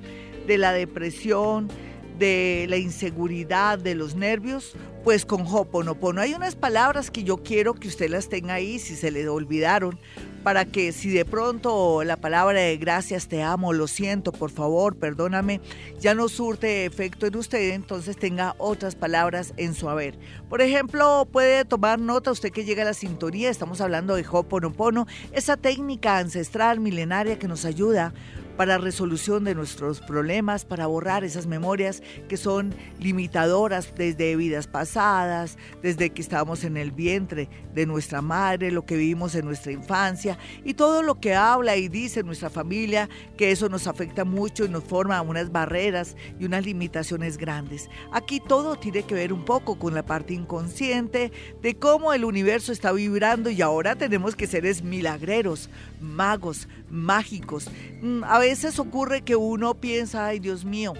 de la depresión, de la inseguridad, de los nervios? Pues con Ho'oponopono hay unas palabras que yo quiero que usted las tenga ahí si se le olvidaron para que si de pronto la palabra de gracias, te amo, lo siento, por favor, perdóname, ya no surte efecto en usted, entonces tenga otras palabras en su haber. Por ejemplo, puede tomar nota usted que llega a la sintonía, estamos hablando de Ho'oponopono, esa técnica ancestral milenaria que nos ayuda para resolución de nuestros problemas, para borrar esas memorias que son limitadoras desde vidas pasadas, desde que estábamos en el vientre de nuestra madre, lo que vivimos en nuestra infancia y todo lo que habla y dice nuestra familia, que eso nos afecta mucho y nos forma unas barreras y unas limitaciones grandes. Aquí todo tiene que ver un poco con la parte inconsciente de cómo el universo está vibrando y ahora tenemos que seres milagreros, magos, mágicos. Mm, A veces ocurre que uno piensa, ay Dios mío,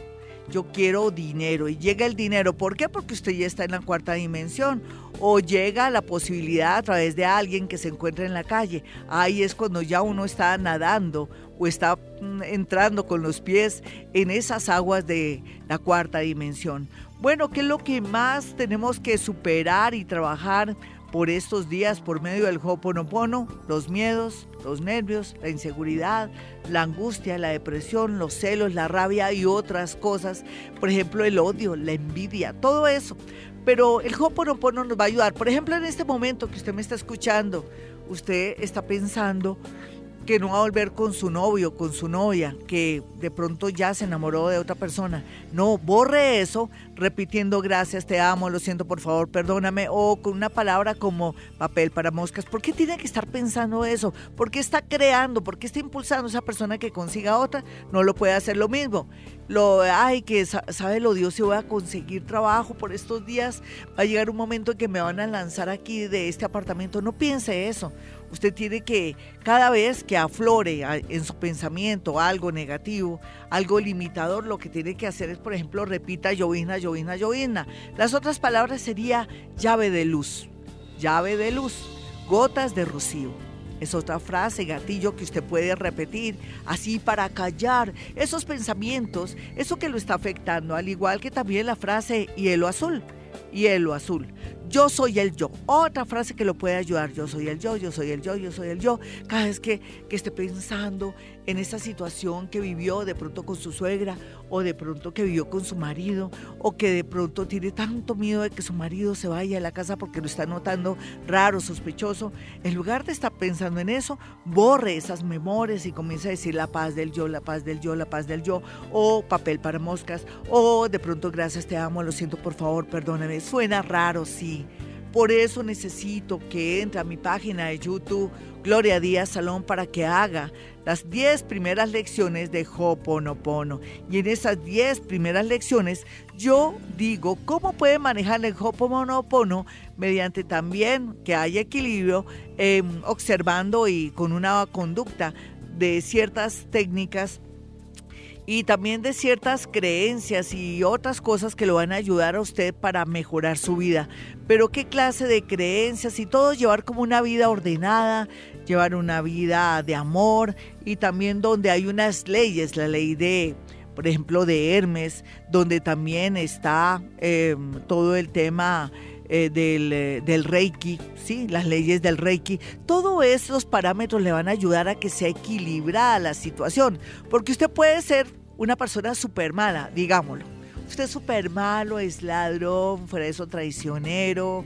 yo quiero dinero y llega el dinero. ¿Por qué? Porque usted ya está en la cuarta dimensión o llega la posibilidad a través de alguien que se encuentra en la calle. Ahí es cuando ya uno está nadando o está mm, entrando con los pies en esas aguas de la cuarta dimensión. Bueno, ¿qué es lo que más tenemos que superar y trabajar por estos días por medio del Hoponopono? Los miedos, los nervios, la inseguridad, la angustia, la depresión, los celos, la rabia y otras cosas. Por ejemplo, el odio, la envidia, todo eso. Pero el Hoponopono nos va a ayudar. Por ejemplo, en este momento que usted me está escuchando, usted está pensando que no va a volver con su novio, con su novia, que de pronto ya se enamoró de otra persona. No, borre eso repitiendo gracias, te amo, lo siento, por favor, perdóname, o con una palabra como papel para moscas. ¿Por qué tiene que estar pensando eso? ¿Por qué está creando? ¿Por qué está impulsando a esa persona que consiga otra? No lo puede hacer lo mismo. Lo, ay, que sabe lo Dios, si voy a conseguir trabajo por estos días, va a llegar un momento en que me van a lanzar aquí de este apartamento. No piense eso. Usted tiene que, cada vez que aflore en su pensamiento algo negativo, algo limitador, lo que tiene que hacer es, por ejemplo, repita llovina, llovina, llovina. Las otras palabras sería llave de luz, llave de luz, gotas de rocío. Es otra frase, gatillo, que usted puede repetir así para callar esos pensamientos, eso que lo está afectando, al igual que también la frase hielo azul, hielo azul. Yo soy el yo. Otra frase que lo puede ayudar. Yo soy el yo, yo soy el yo, yo soy el yo. Cada vez que, que esté pensando en esa situación que vivió de pronto con su suegra o de pronto que vivió con su marido o que de pronto tiene tanto miedo de que su marido se vaya de la casa porque lo está notando raro, sospechoso, en lugar de estar pensando en eso, borre esas memorias y comienza a decir la paz del yo, la paz del yo, la paz del yo o papel para moscas o de pronto gracias, te amo, lo siento, por favor, perdóname. Suena raro, sí por eso necesito que entre a mi página de YouTube, Gloria Díaz Salón, para que haga las 10 primeras lecciones de Hoponopono. Y en esas 10 primeras lecciones yo digo cómo puede manejar el Hoponopono mediante también que haya equilibrio, em, observando y con una conducta de ciertas técnicas y también de ciertas creencias y otras cosas que lo van a ayudar a usted para mejorar su vida. Pero qué clase de creencias y todo llevar como una vida ordenada, llevar una vida de amor y también donde hay unas leyes, la ley de, por ejemplo, de Hermes, donde también está em, todo el tema eh, del, eh, del, Reiki, ¿sí? las leyes del Reiki, todos esos parámetros le van a ayudar a que sea equilibrada la situación, porque usted puede ser una persona súper mala, digámoslo. Usted es súper malo, es ladrón, fuera de eso traicionero,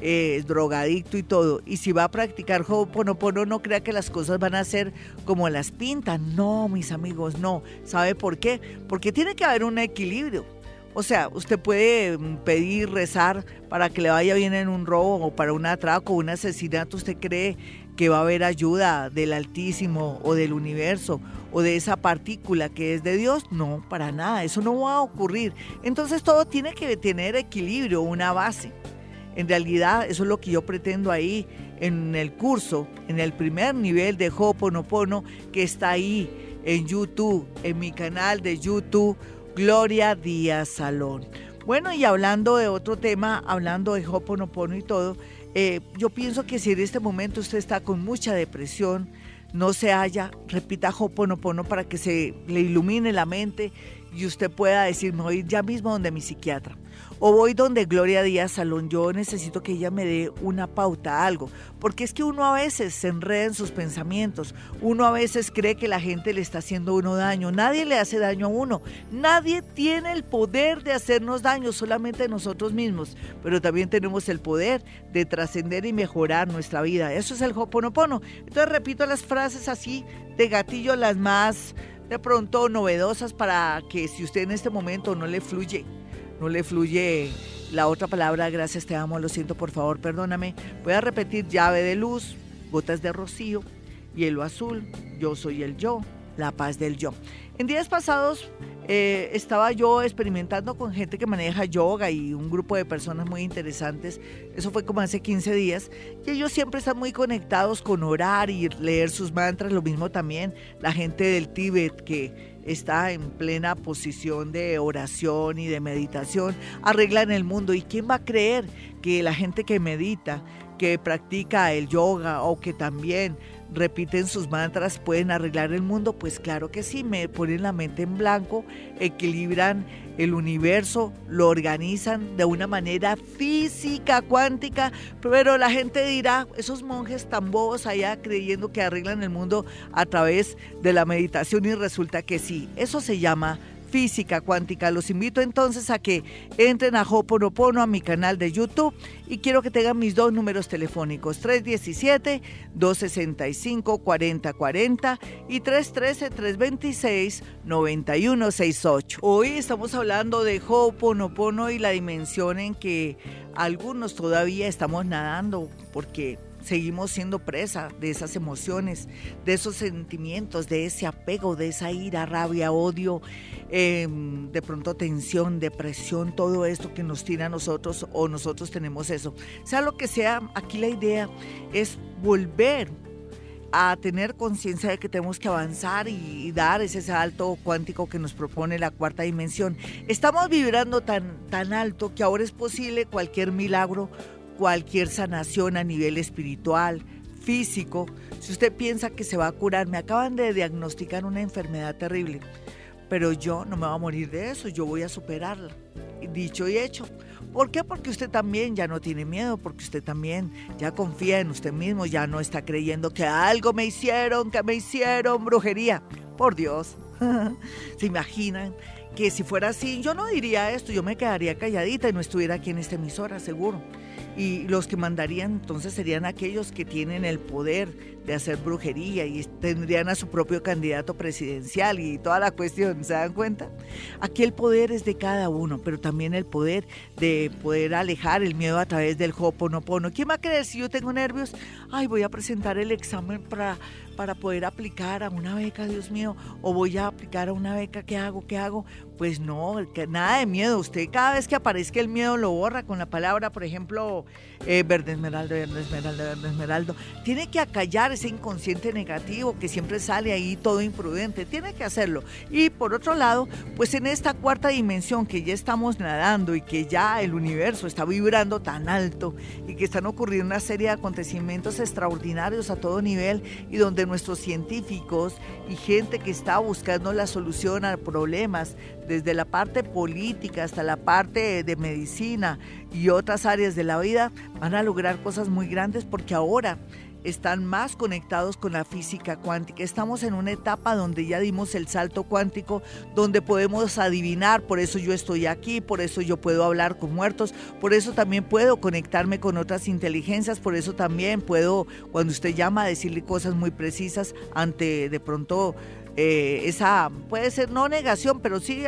es drogadicto y todo. Y si va a practicar Ho'oponopono, no crea que las cosas van a ser como las pintan. No, mis amigos, no. ¿Sabe por qué? Porque tiene que haber un equilibrio. O sea, usted puede mm, pedir, rezar para que le vaya bien en un robo o para un atraco, un asesinato. ¿Usted cree que va a haber ayuda del Altísimo o del universo o de esa partícula que es de Dios? No, para nada. Eso no va a ocurrir. Entonces todo tiene que tener equilibrio, una base. En realidad, eso es lo que yo pretendo ahí en el curso, en el primer nivel de Ho'oponopono que está ahí en YouTube, en mi canal de YouTube Gloria Díaz Salón. Bueno, y hablando de otro tema, hablando de Hoponopono y todo, eh, yo pienso que si en este momento usted está con mucha depresión, no se haya, repita Hoponopono para que se le ilumine la mente y usted pueda decir, me voy ya mismo donde mi psiquiatra o voy donde Gloria Díaz Salón, yo necesito que ella me dé una pauta, algo, porque es que uno a veces se enreda en sus pensamientos, uno a veces cree que la gente le está haciendo uno daño, nadie le hace daño a uno, nadie tiene el poder de hacernos daño, solamente nosotros mismos, pero también tenemos el poder de trascender y mejorar nuestra vida, eso es el Hoponopono. Entonces repito las frases así de gatillo, las más de pronto novedosas para que si usted en este momento no le fluye no le fluye la otra palabra, gracias, te amo, lo siento, por favor, perdóname. Voy a repetir llave de luz, gotas de rocío, hielo azul, yo soy el yo, la paz del yo. En días pasados eh, estaba yo experimentando con gente que maneja yoga y un grupo de personas muy interesantes. Eso fue como hace 15 días. Y ellos siempre están muy conectados con orar y leer sus mantras. Lo mismo también la gente del Tíbet que está en plena posición de oración y de meditación, arreglan el mundo. ¿Y quién va a creer que la gente que medita, que practica el yoga o que también repiten sus mantras, pueden arreglar el mundo? Pues claro que sí, me ponen la mente en blanco, equilibran el universo, lo organizan de una manera física, cuántica, pero la gente dirá, esos monjes tan bobos allá creyendo que arreglan el mundo a través de la meditación y resulta que sí, eso se llama física cuántica. Los invito entonces a que entren a Hoponopono, a mi canal de YouTube, y quiero que tengan mis dos números telefónicos, 317-265-4040 y 313-326-9168. Hoy estamos hablando de Hoponopono y la dimensión en que algunos todavía estamos nadando, porque seguimos siendo presa de esas emociones, de esos sentimientos, de ese apego, de esa ira, rabia, odio, em, de pronto tensión, depresión, todo esto que nos tira a nosotros o nosotros tenemos eso. Sea lo que sea, aquí la idea es volver a tener conciencia de que tenemos que avanzar y, dar ese salto cuántico que nos propone la cuarta dimensión. Estamos vibrando tan, tan alto que ahora es posible cualquier milagro cualquier sanación a nivel espiritual, físico. Si usted piensa que se va a curar, me acaban de diagnosticar una enfermedad terrible, pero yo no me voy a morir de eso, yo voy a superarla. Dicho y hecho. ¿Por qué? Porque usted también ya no tiene miedo, porque usted también ya confía en usted mismo, ya no está creyendo que algo me hicieron, que me hicieron brujería. Por Dios. ¿Se imaginan que si fuera así, yo no diría esto, yo me quedaría calladita y no estuviera aquí en esta emisora, seguro y los que mandarían entonces serían aquellos que tienen el poder de hacer brujería y tendrían a su propio candidato presidencial y toda la cuestión, ¿se dan cuenta? Aquí el poder es de cada uno, pero también el poder de poder alejar el miedo a través del hoponopono. ¿Quién va a creer si yo tengo nervios? Ay, voy a presentar el examen para, para poder aplicar a una beca, Dios mío, o voy a aplicar a una beca, ¿qué hago? ¿Qué hago? Pues no, nada de miedo. Usted cada vez que aparezca el miedo lo borra con la palabra, por ejemplo, eh, verde esmeralda, verde esmeralda, verde esmeralda. Tiene que acallar ese inconsciente negativo que siempre sale ahí todo imprudente. Tiene que hacerlo. Y por otro lado, pues en esta cuarta dimensión que ya estamos nadando y que ya el universo está vibrando tan alto y que están ocurriendo una serie de acontecimientos extraordinarios a todo nivel y donde nuestros científicos y gente que está buscando la solución a problemas desde la parte política hasta la parte de medicina y otras áreas de la vida, van a lograr cosas muy grandes porque ahora están más conectados con la física cuántica. Estamos en una etapa donde ya dimos el salto cuántico, donde podemos adivinar, por eso yo estoy aquí, por eso yo puedo hablar con muertos, por eso también puedo conectarme con otras inteligencias, por eso también puedo, cuando usted llama, decirle cosas muy precisas ante de pronto eh, esa, puede ser no negación, pero sí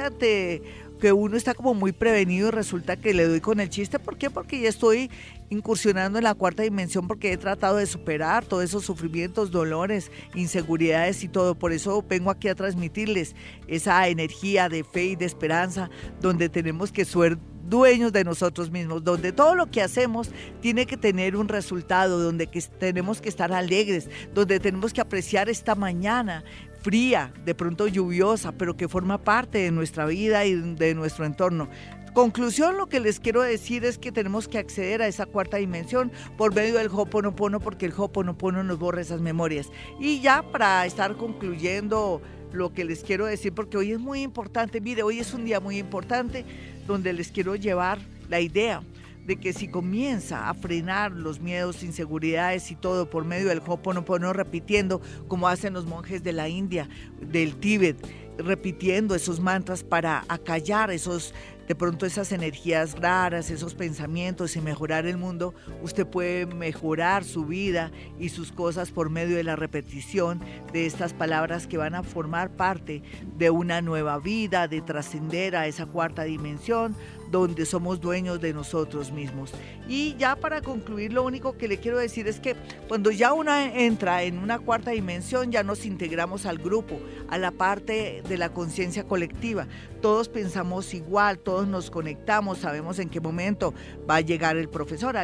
que uno está como muy prevenido y resulta que le doy con el chiste. ¿Por qué? Porque ya estoy incursionando en la cuarta dimensión porque he tratado de superar todos esos sufrimientos, dolores, inseguridades y todo. Por eso vengo aquí a transmitirles esa energía de fe y de esperanza donde tenemos que ser dueños de nosotros mismos, donde todo lo que hacemos tiene que tener un resultado, donde que tenemos que estar alegres, donde tenemos que apreciar esta mañana, fría, de pronto lluviosa, pero que forma parte de nuestra vida y de nuestro entorno. Conclusión, lo que les quiero decir es que tenemos que acceder a esa cuarta dimensión por medio del Hoponopono, porque el Hoponopono nos borra esas memorias. Y ya para estar concluyendo lo que les quiero decir, porque hoy es muy importante, mire, hoy es un día muy importante donde les quiero llevar la idea de que si comienza a frenar los miedos, inseguridades y todo por medio del Hoponopono, repitiendo como hacen los monjes de la India, del Tíbet, repitiendo esos mantras para acallar esos de pronto esas energías raras, esos pensamientos y mejorar el mundo, usted puede mejorar su vida y sus cosas por medio de la repetición de estas palabras que van a formar parte de una nueva vida, de trascender a esa cuarta dimensión, donde somos dueños de nosotros mismos. Y ya para concluir, lo único que le quiero decir es que cuando ya uno entra en una cuarta dimensión, ya nos integramos al grupo, a la parte de la conciencia colectiva. Todos pensamos igual, todos nos conectamos, sabemos en qué momento va a llegar el profesor,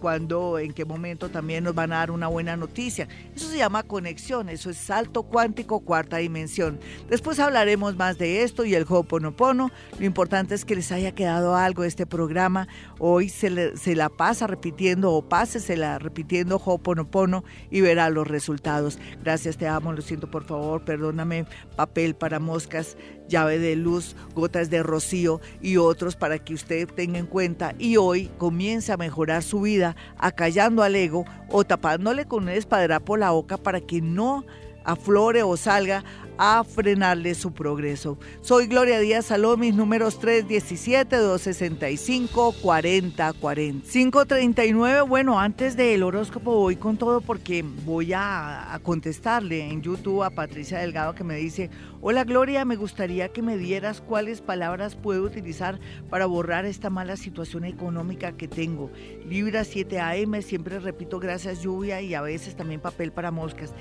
cuando, en qué momento también nos van a dar una buena noticia. Eso se llama conexión, eso es salto cuántico, cuarta dimensión. Después hablaremos más de esto y el Ho'oponopono. Lo importante es que les haya quedado algo de este programa. Hoy se, se la pasa repitiendo o pásesela repitiendo Ho'oponopono y verá los resultados. Gracias, te amo, lo siento, por favor, perdóname, papel para moscas, llave de luz, gotas de rocío y otros para que usted tenga en cuenta. Y hoy comience a mejorar su vida acallando al ego o tapándole con un espadrapo la boca para que no aflore o salga a frenarle su progreso. Soy Gloria Díaz Salón, mis números 317-265-4040. 539, bueno, antes del horóscopo voy con todo porque voy a, a, contestarle en YouTube a Patricia Delgado que me dice, hola Gloria, me gustaría que me dieras cuáles palabras puedo utilizar para borrar esta mala situación económica que tengo. Libra 7 AM, siempre repito gracias lluvia y a veces también papel para moscas.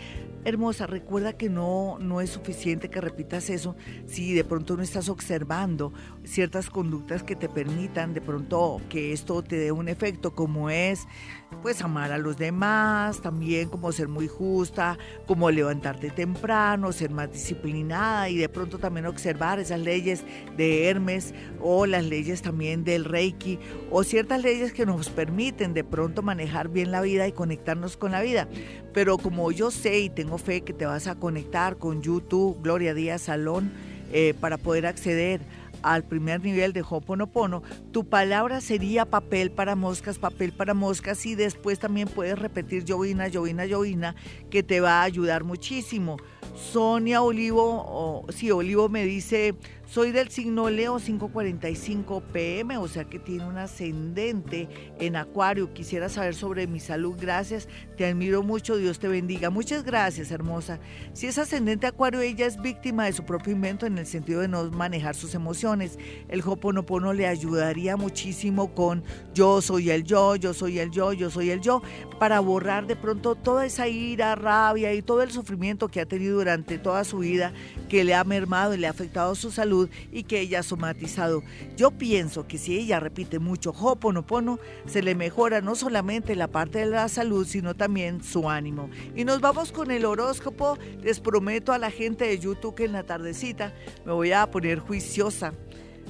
Hermosa, recuerda que no, no es suficiente que repitas eso si de pronto no estás observando ciertas conductas que te permitan de pronto que esto te dé un efecto como es pues amar a los demás, también como ser muy justa, como levantarte temprano, ser más disciplinada y de pronto también observar esas leyes de Hermes o las leyes también del Reiki o ciertas leyes que nos permiten de pronto manejar bien la vida y conectarnos con la vida. Pero como yo sé y tengo fe que te vas a conectar con YouTube, Gloria Díaz Salón, eh, para poder acceder al primer nivel de Hoponopono, tu palabra sería papel para moscas, papel para moscas y después también puedes repetir llovina, llovina, llovina, que te va a ayudar muchísimo. Sonia Olivo, o, sí, Olivo me dice, soy del signo Leo 545 PM, o sea que tiene un ascendente en Acuario. Quisiera saber sobre mi salud. Gracias, te admiro mucho. Dios te bendiga. Muchas gracias, hermosa. Si es ascendente Acuario, ella es víctima de su propio invento en el sentido de no manejar sus emociones. El Hoponopono le ayudaría muchísimo con yo soy el yo, yo soy el yo, yo soy el yo, para borrar de pronto toda esa ira, rabia y todo el sufrimiento que ha tenido durante toda su vida, que le ha mermado y le ha afectado su salud y que ella ha somatizado. Yo pienso que si ella repite mucho Hoponopono, se le mejora no solamente la parte de la salud, sino también su ánimo. Y nos vamos con el horóscopo. Les prometo a la gente de YouTube que en la tardecita me voy a poner juiciosa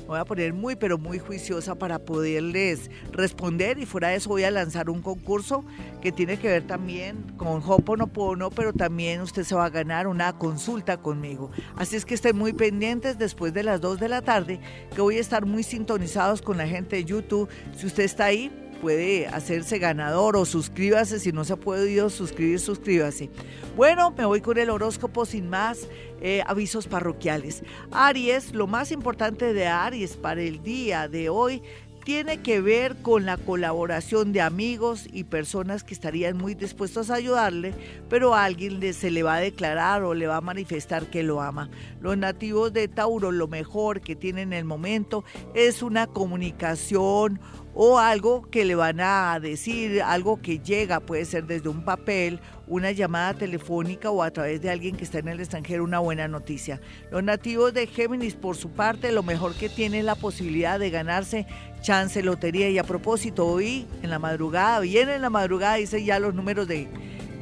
voy a poner muy, pero muy juiciosa para poderles responder y fuera de eso voy a lanzar un concurso que tiene que ver también con Hoponopono, pero también usted se va a ganar una consulta conmigo. Así es que estén muy pendientes después de las 2 de la tarde, que voy a estar muy sintonizados con la gente de YouTube. Si usted está ahí, puede hacerse ganador o suscríbase. Si no se ha podido suscribir, suscríbase. Bueno, me voy con el horóscopo sin más eh, avisos parroquiales. Aries, lo más importante de Aries para el día de hoy tiene que ver con la colaboración de amigos y personas que estarían muy dispuestos a ayudarle, pero alguien le, se le va a declarar o le va a manifestar que lo ama. Los nativos de Tauro lo mejor que tienen en el momento es una comunicación o algo que le van a decir, algo que llega, puede ser desde un papel, una llamada telefónica o a través de alguien que está en el extranjero, una buena noticia. Los nativos de Géminis, por su parte, lo mejor que tienen es la posibilidad de ganarse chance lotería. Y a propósito, hoy en la madrugada, bien en la madrugada, dice ya los números de,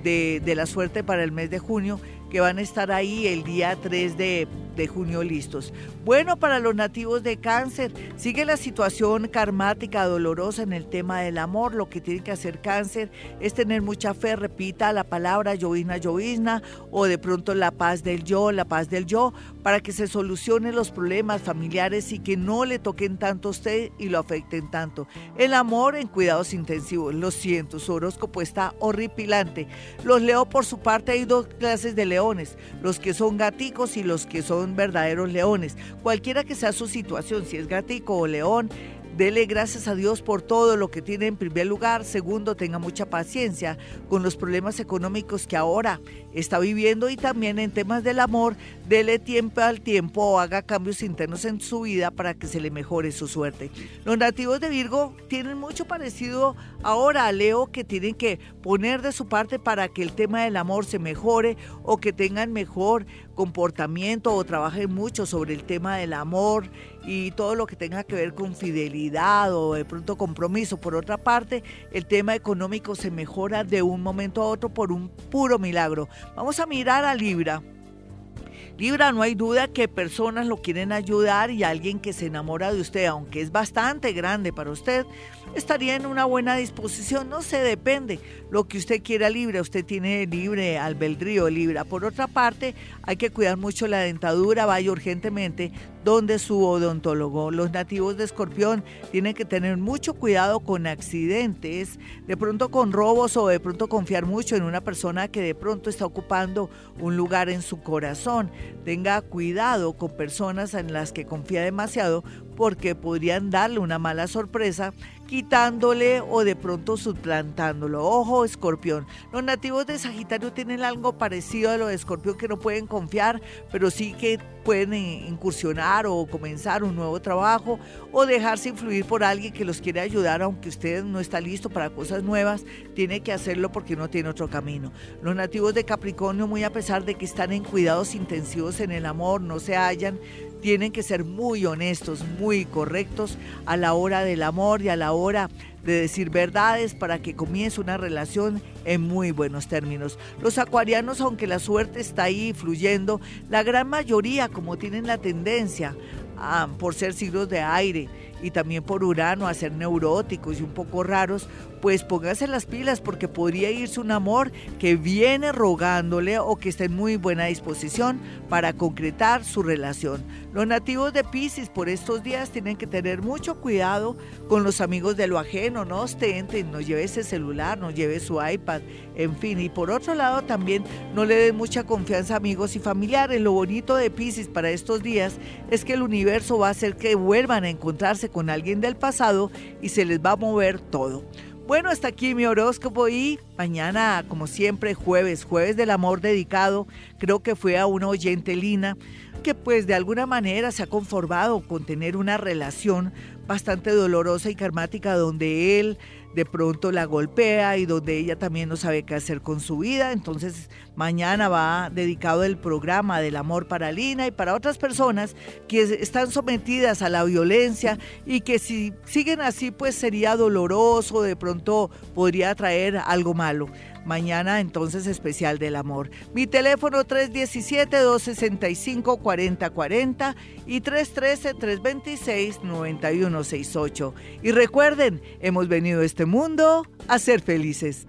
de, de la suerte para el mes de junio, que van a estar ahí el día 3 de de junio listos. Bueno, para los nativos de cáncer, sigue la situación karmática dolorosa en el tema del amor. Lo que tiene que hacer cáncer es tener mucha fe, repita la palabra llovizna, llovizna, o de pronto la paz del yo, la paz del yo, para que se solucionen los problemas familiares y que no le toquen tanto a usted y lo afecten tanto. El amor en cuidados intensivos. Lo siento, su horóscopo está horripilante. Los leo por su parte, hay dos clases de leones, los que son gaticos y los que son verdaderos leones. Cualquiera que sea su situación, si es gatico o león, Dele gracias a Dios por todo lo que tiene en primer lugar. Segundo, tenga mucha paciencia con los problemas económicos que ahora está viviendo y también en temas del amor, dele tiempo al tiempo o haga cambios internos en su vida para que se le mejore su suerte. Los nativos de Virgo tienen mucho parecido ahora a Leo que tienen que poner de su parte para que el tema del amor se mejore o que tengan mejor comportamiento o trabajen mucho sobre el tema del amor y todo lo que tenga que ver con fidelidad o de pronto compromiso. Por otra parte, el tema económico se mejora de un momento a otro por un puro milagro. Vamos a mirar a Libra. Libra, no hay duda que personas lo quieren ayudar y alguien que se enamora de usted, aunque es bastante grande para usted, estaría en una buena disposición. No se depende lo que usted quiera libre. Usted tiene libre albedrío, Libra. Por otra parte, hay que cuidar mucho la dentadura. Vaya urgentemente donde su odontólogo. Los nativos de Escorpión tienen que tener mucho cuidado con accidentes, de pronto con robos o de pronto confiar mucho en una persona que de pronto está ocupando un lugar en su corazón. Tenga cuidado con personas en las que confía demasiado porque podrían darle una mala sorpresa quitándole o de pronto suplantándolo. Ojo, escorpión. Los nativos de Sagitario tienen algo parecido a lo de escorpión que no pueden confiar, pero sí que pueden incursionar o comenzar un nuevo trabajo o dejarse influir por alguien que los quiere ayudar, aunque usted no está listo para cosas nuevas, tiene que hacerlo porque no tiene otro camino. Los nativos de Capricornio, muy a pesar de que están en cuidados intensivos en el amor, no se hallan, tienen que ser muy honestos, muy correctos a la hora del amor y a la hora de decir verdades para que comience una relación en muy buenos términos. Los acuarianos, aunque la suerte está ahí fluyendo, la gran mayoría, como tienen la tendencia a, por ser siglos de aire, y también por Urano a ser neuróticos y un poco raros, pues póngase las pilas porque podría irse un amor que viene rogándole o que está en muy buena disposición para concretar su relación. Los nativos de Pisces por estos días tienen que tener mucho cuidado con los amigos de lo ajeno, no ostenten, no lleve ese celular, no lleve su iPad, en fin. Y por otro lado también no le den mucha confianza a amigos y familiares. Lo bonito de Pisces para estos días es que el universo va a hacer que vuelvan a encontrarse con alguien del pasado y se les va a mover todo. Bueno, hasta aquí mi horóscopo y mañana, como siempre, jueves, jueves del amor dedicado, creo que fue a una oyente Lina, que pues de alguna manera se ha conformado con tener una relación bastante dolorosa y karmática donde él de pronto la golpea y donde ella también no sabe qué hacer con su vida. Entonces mañana va dedicado el programa del amor para Lina y para otras personas que están sometidas a la violencia y que si siguen así pues sería doloroso, de pronto podría traer algo malo. Mañana entonces especial del amor. Mi teléfono 317-265-4040 y 313-326-9168. Y recuerden, hemos venido a este mundo a ser felices.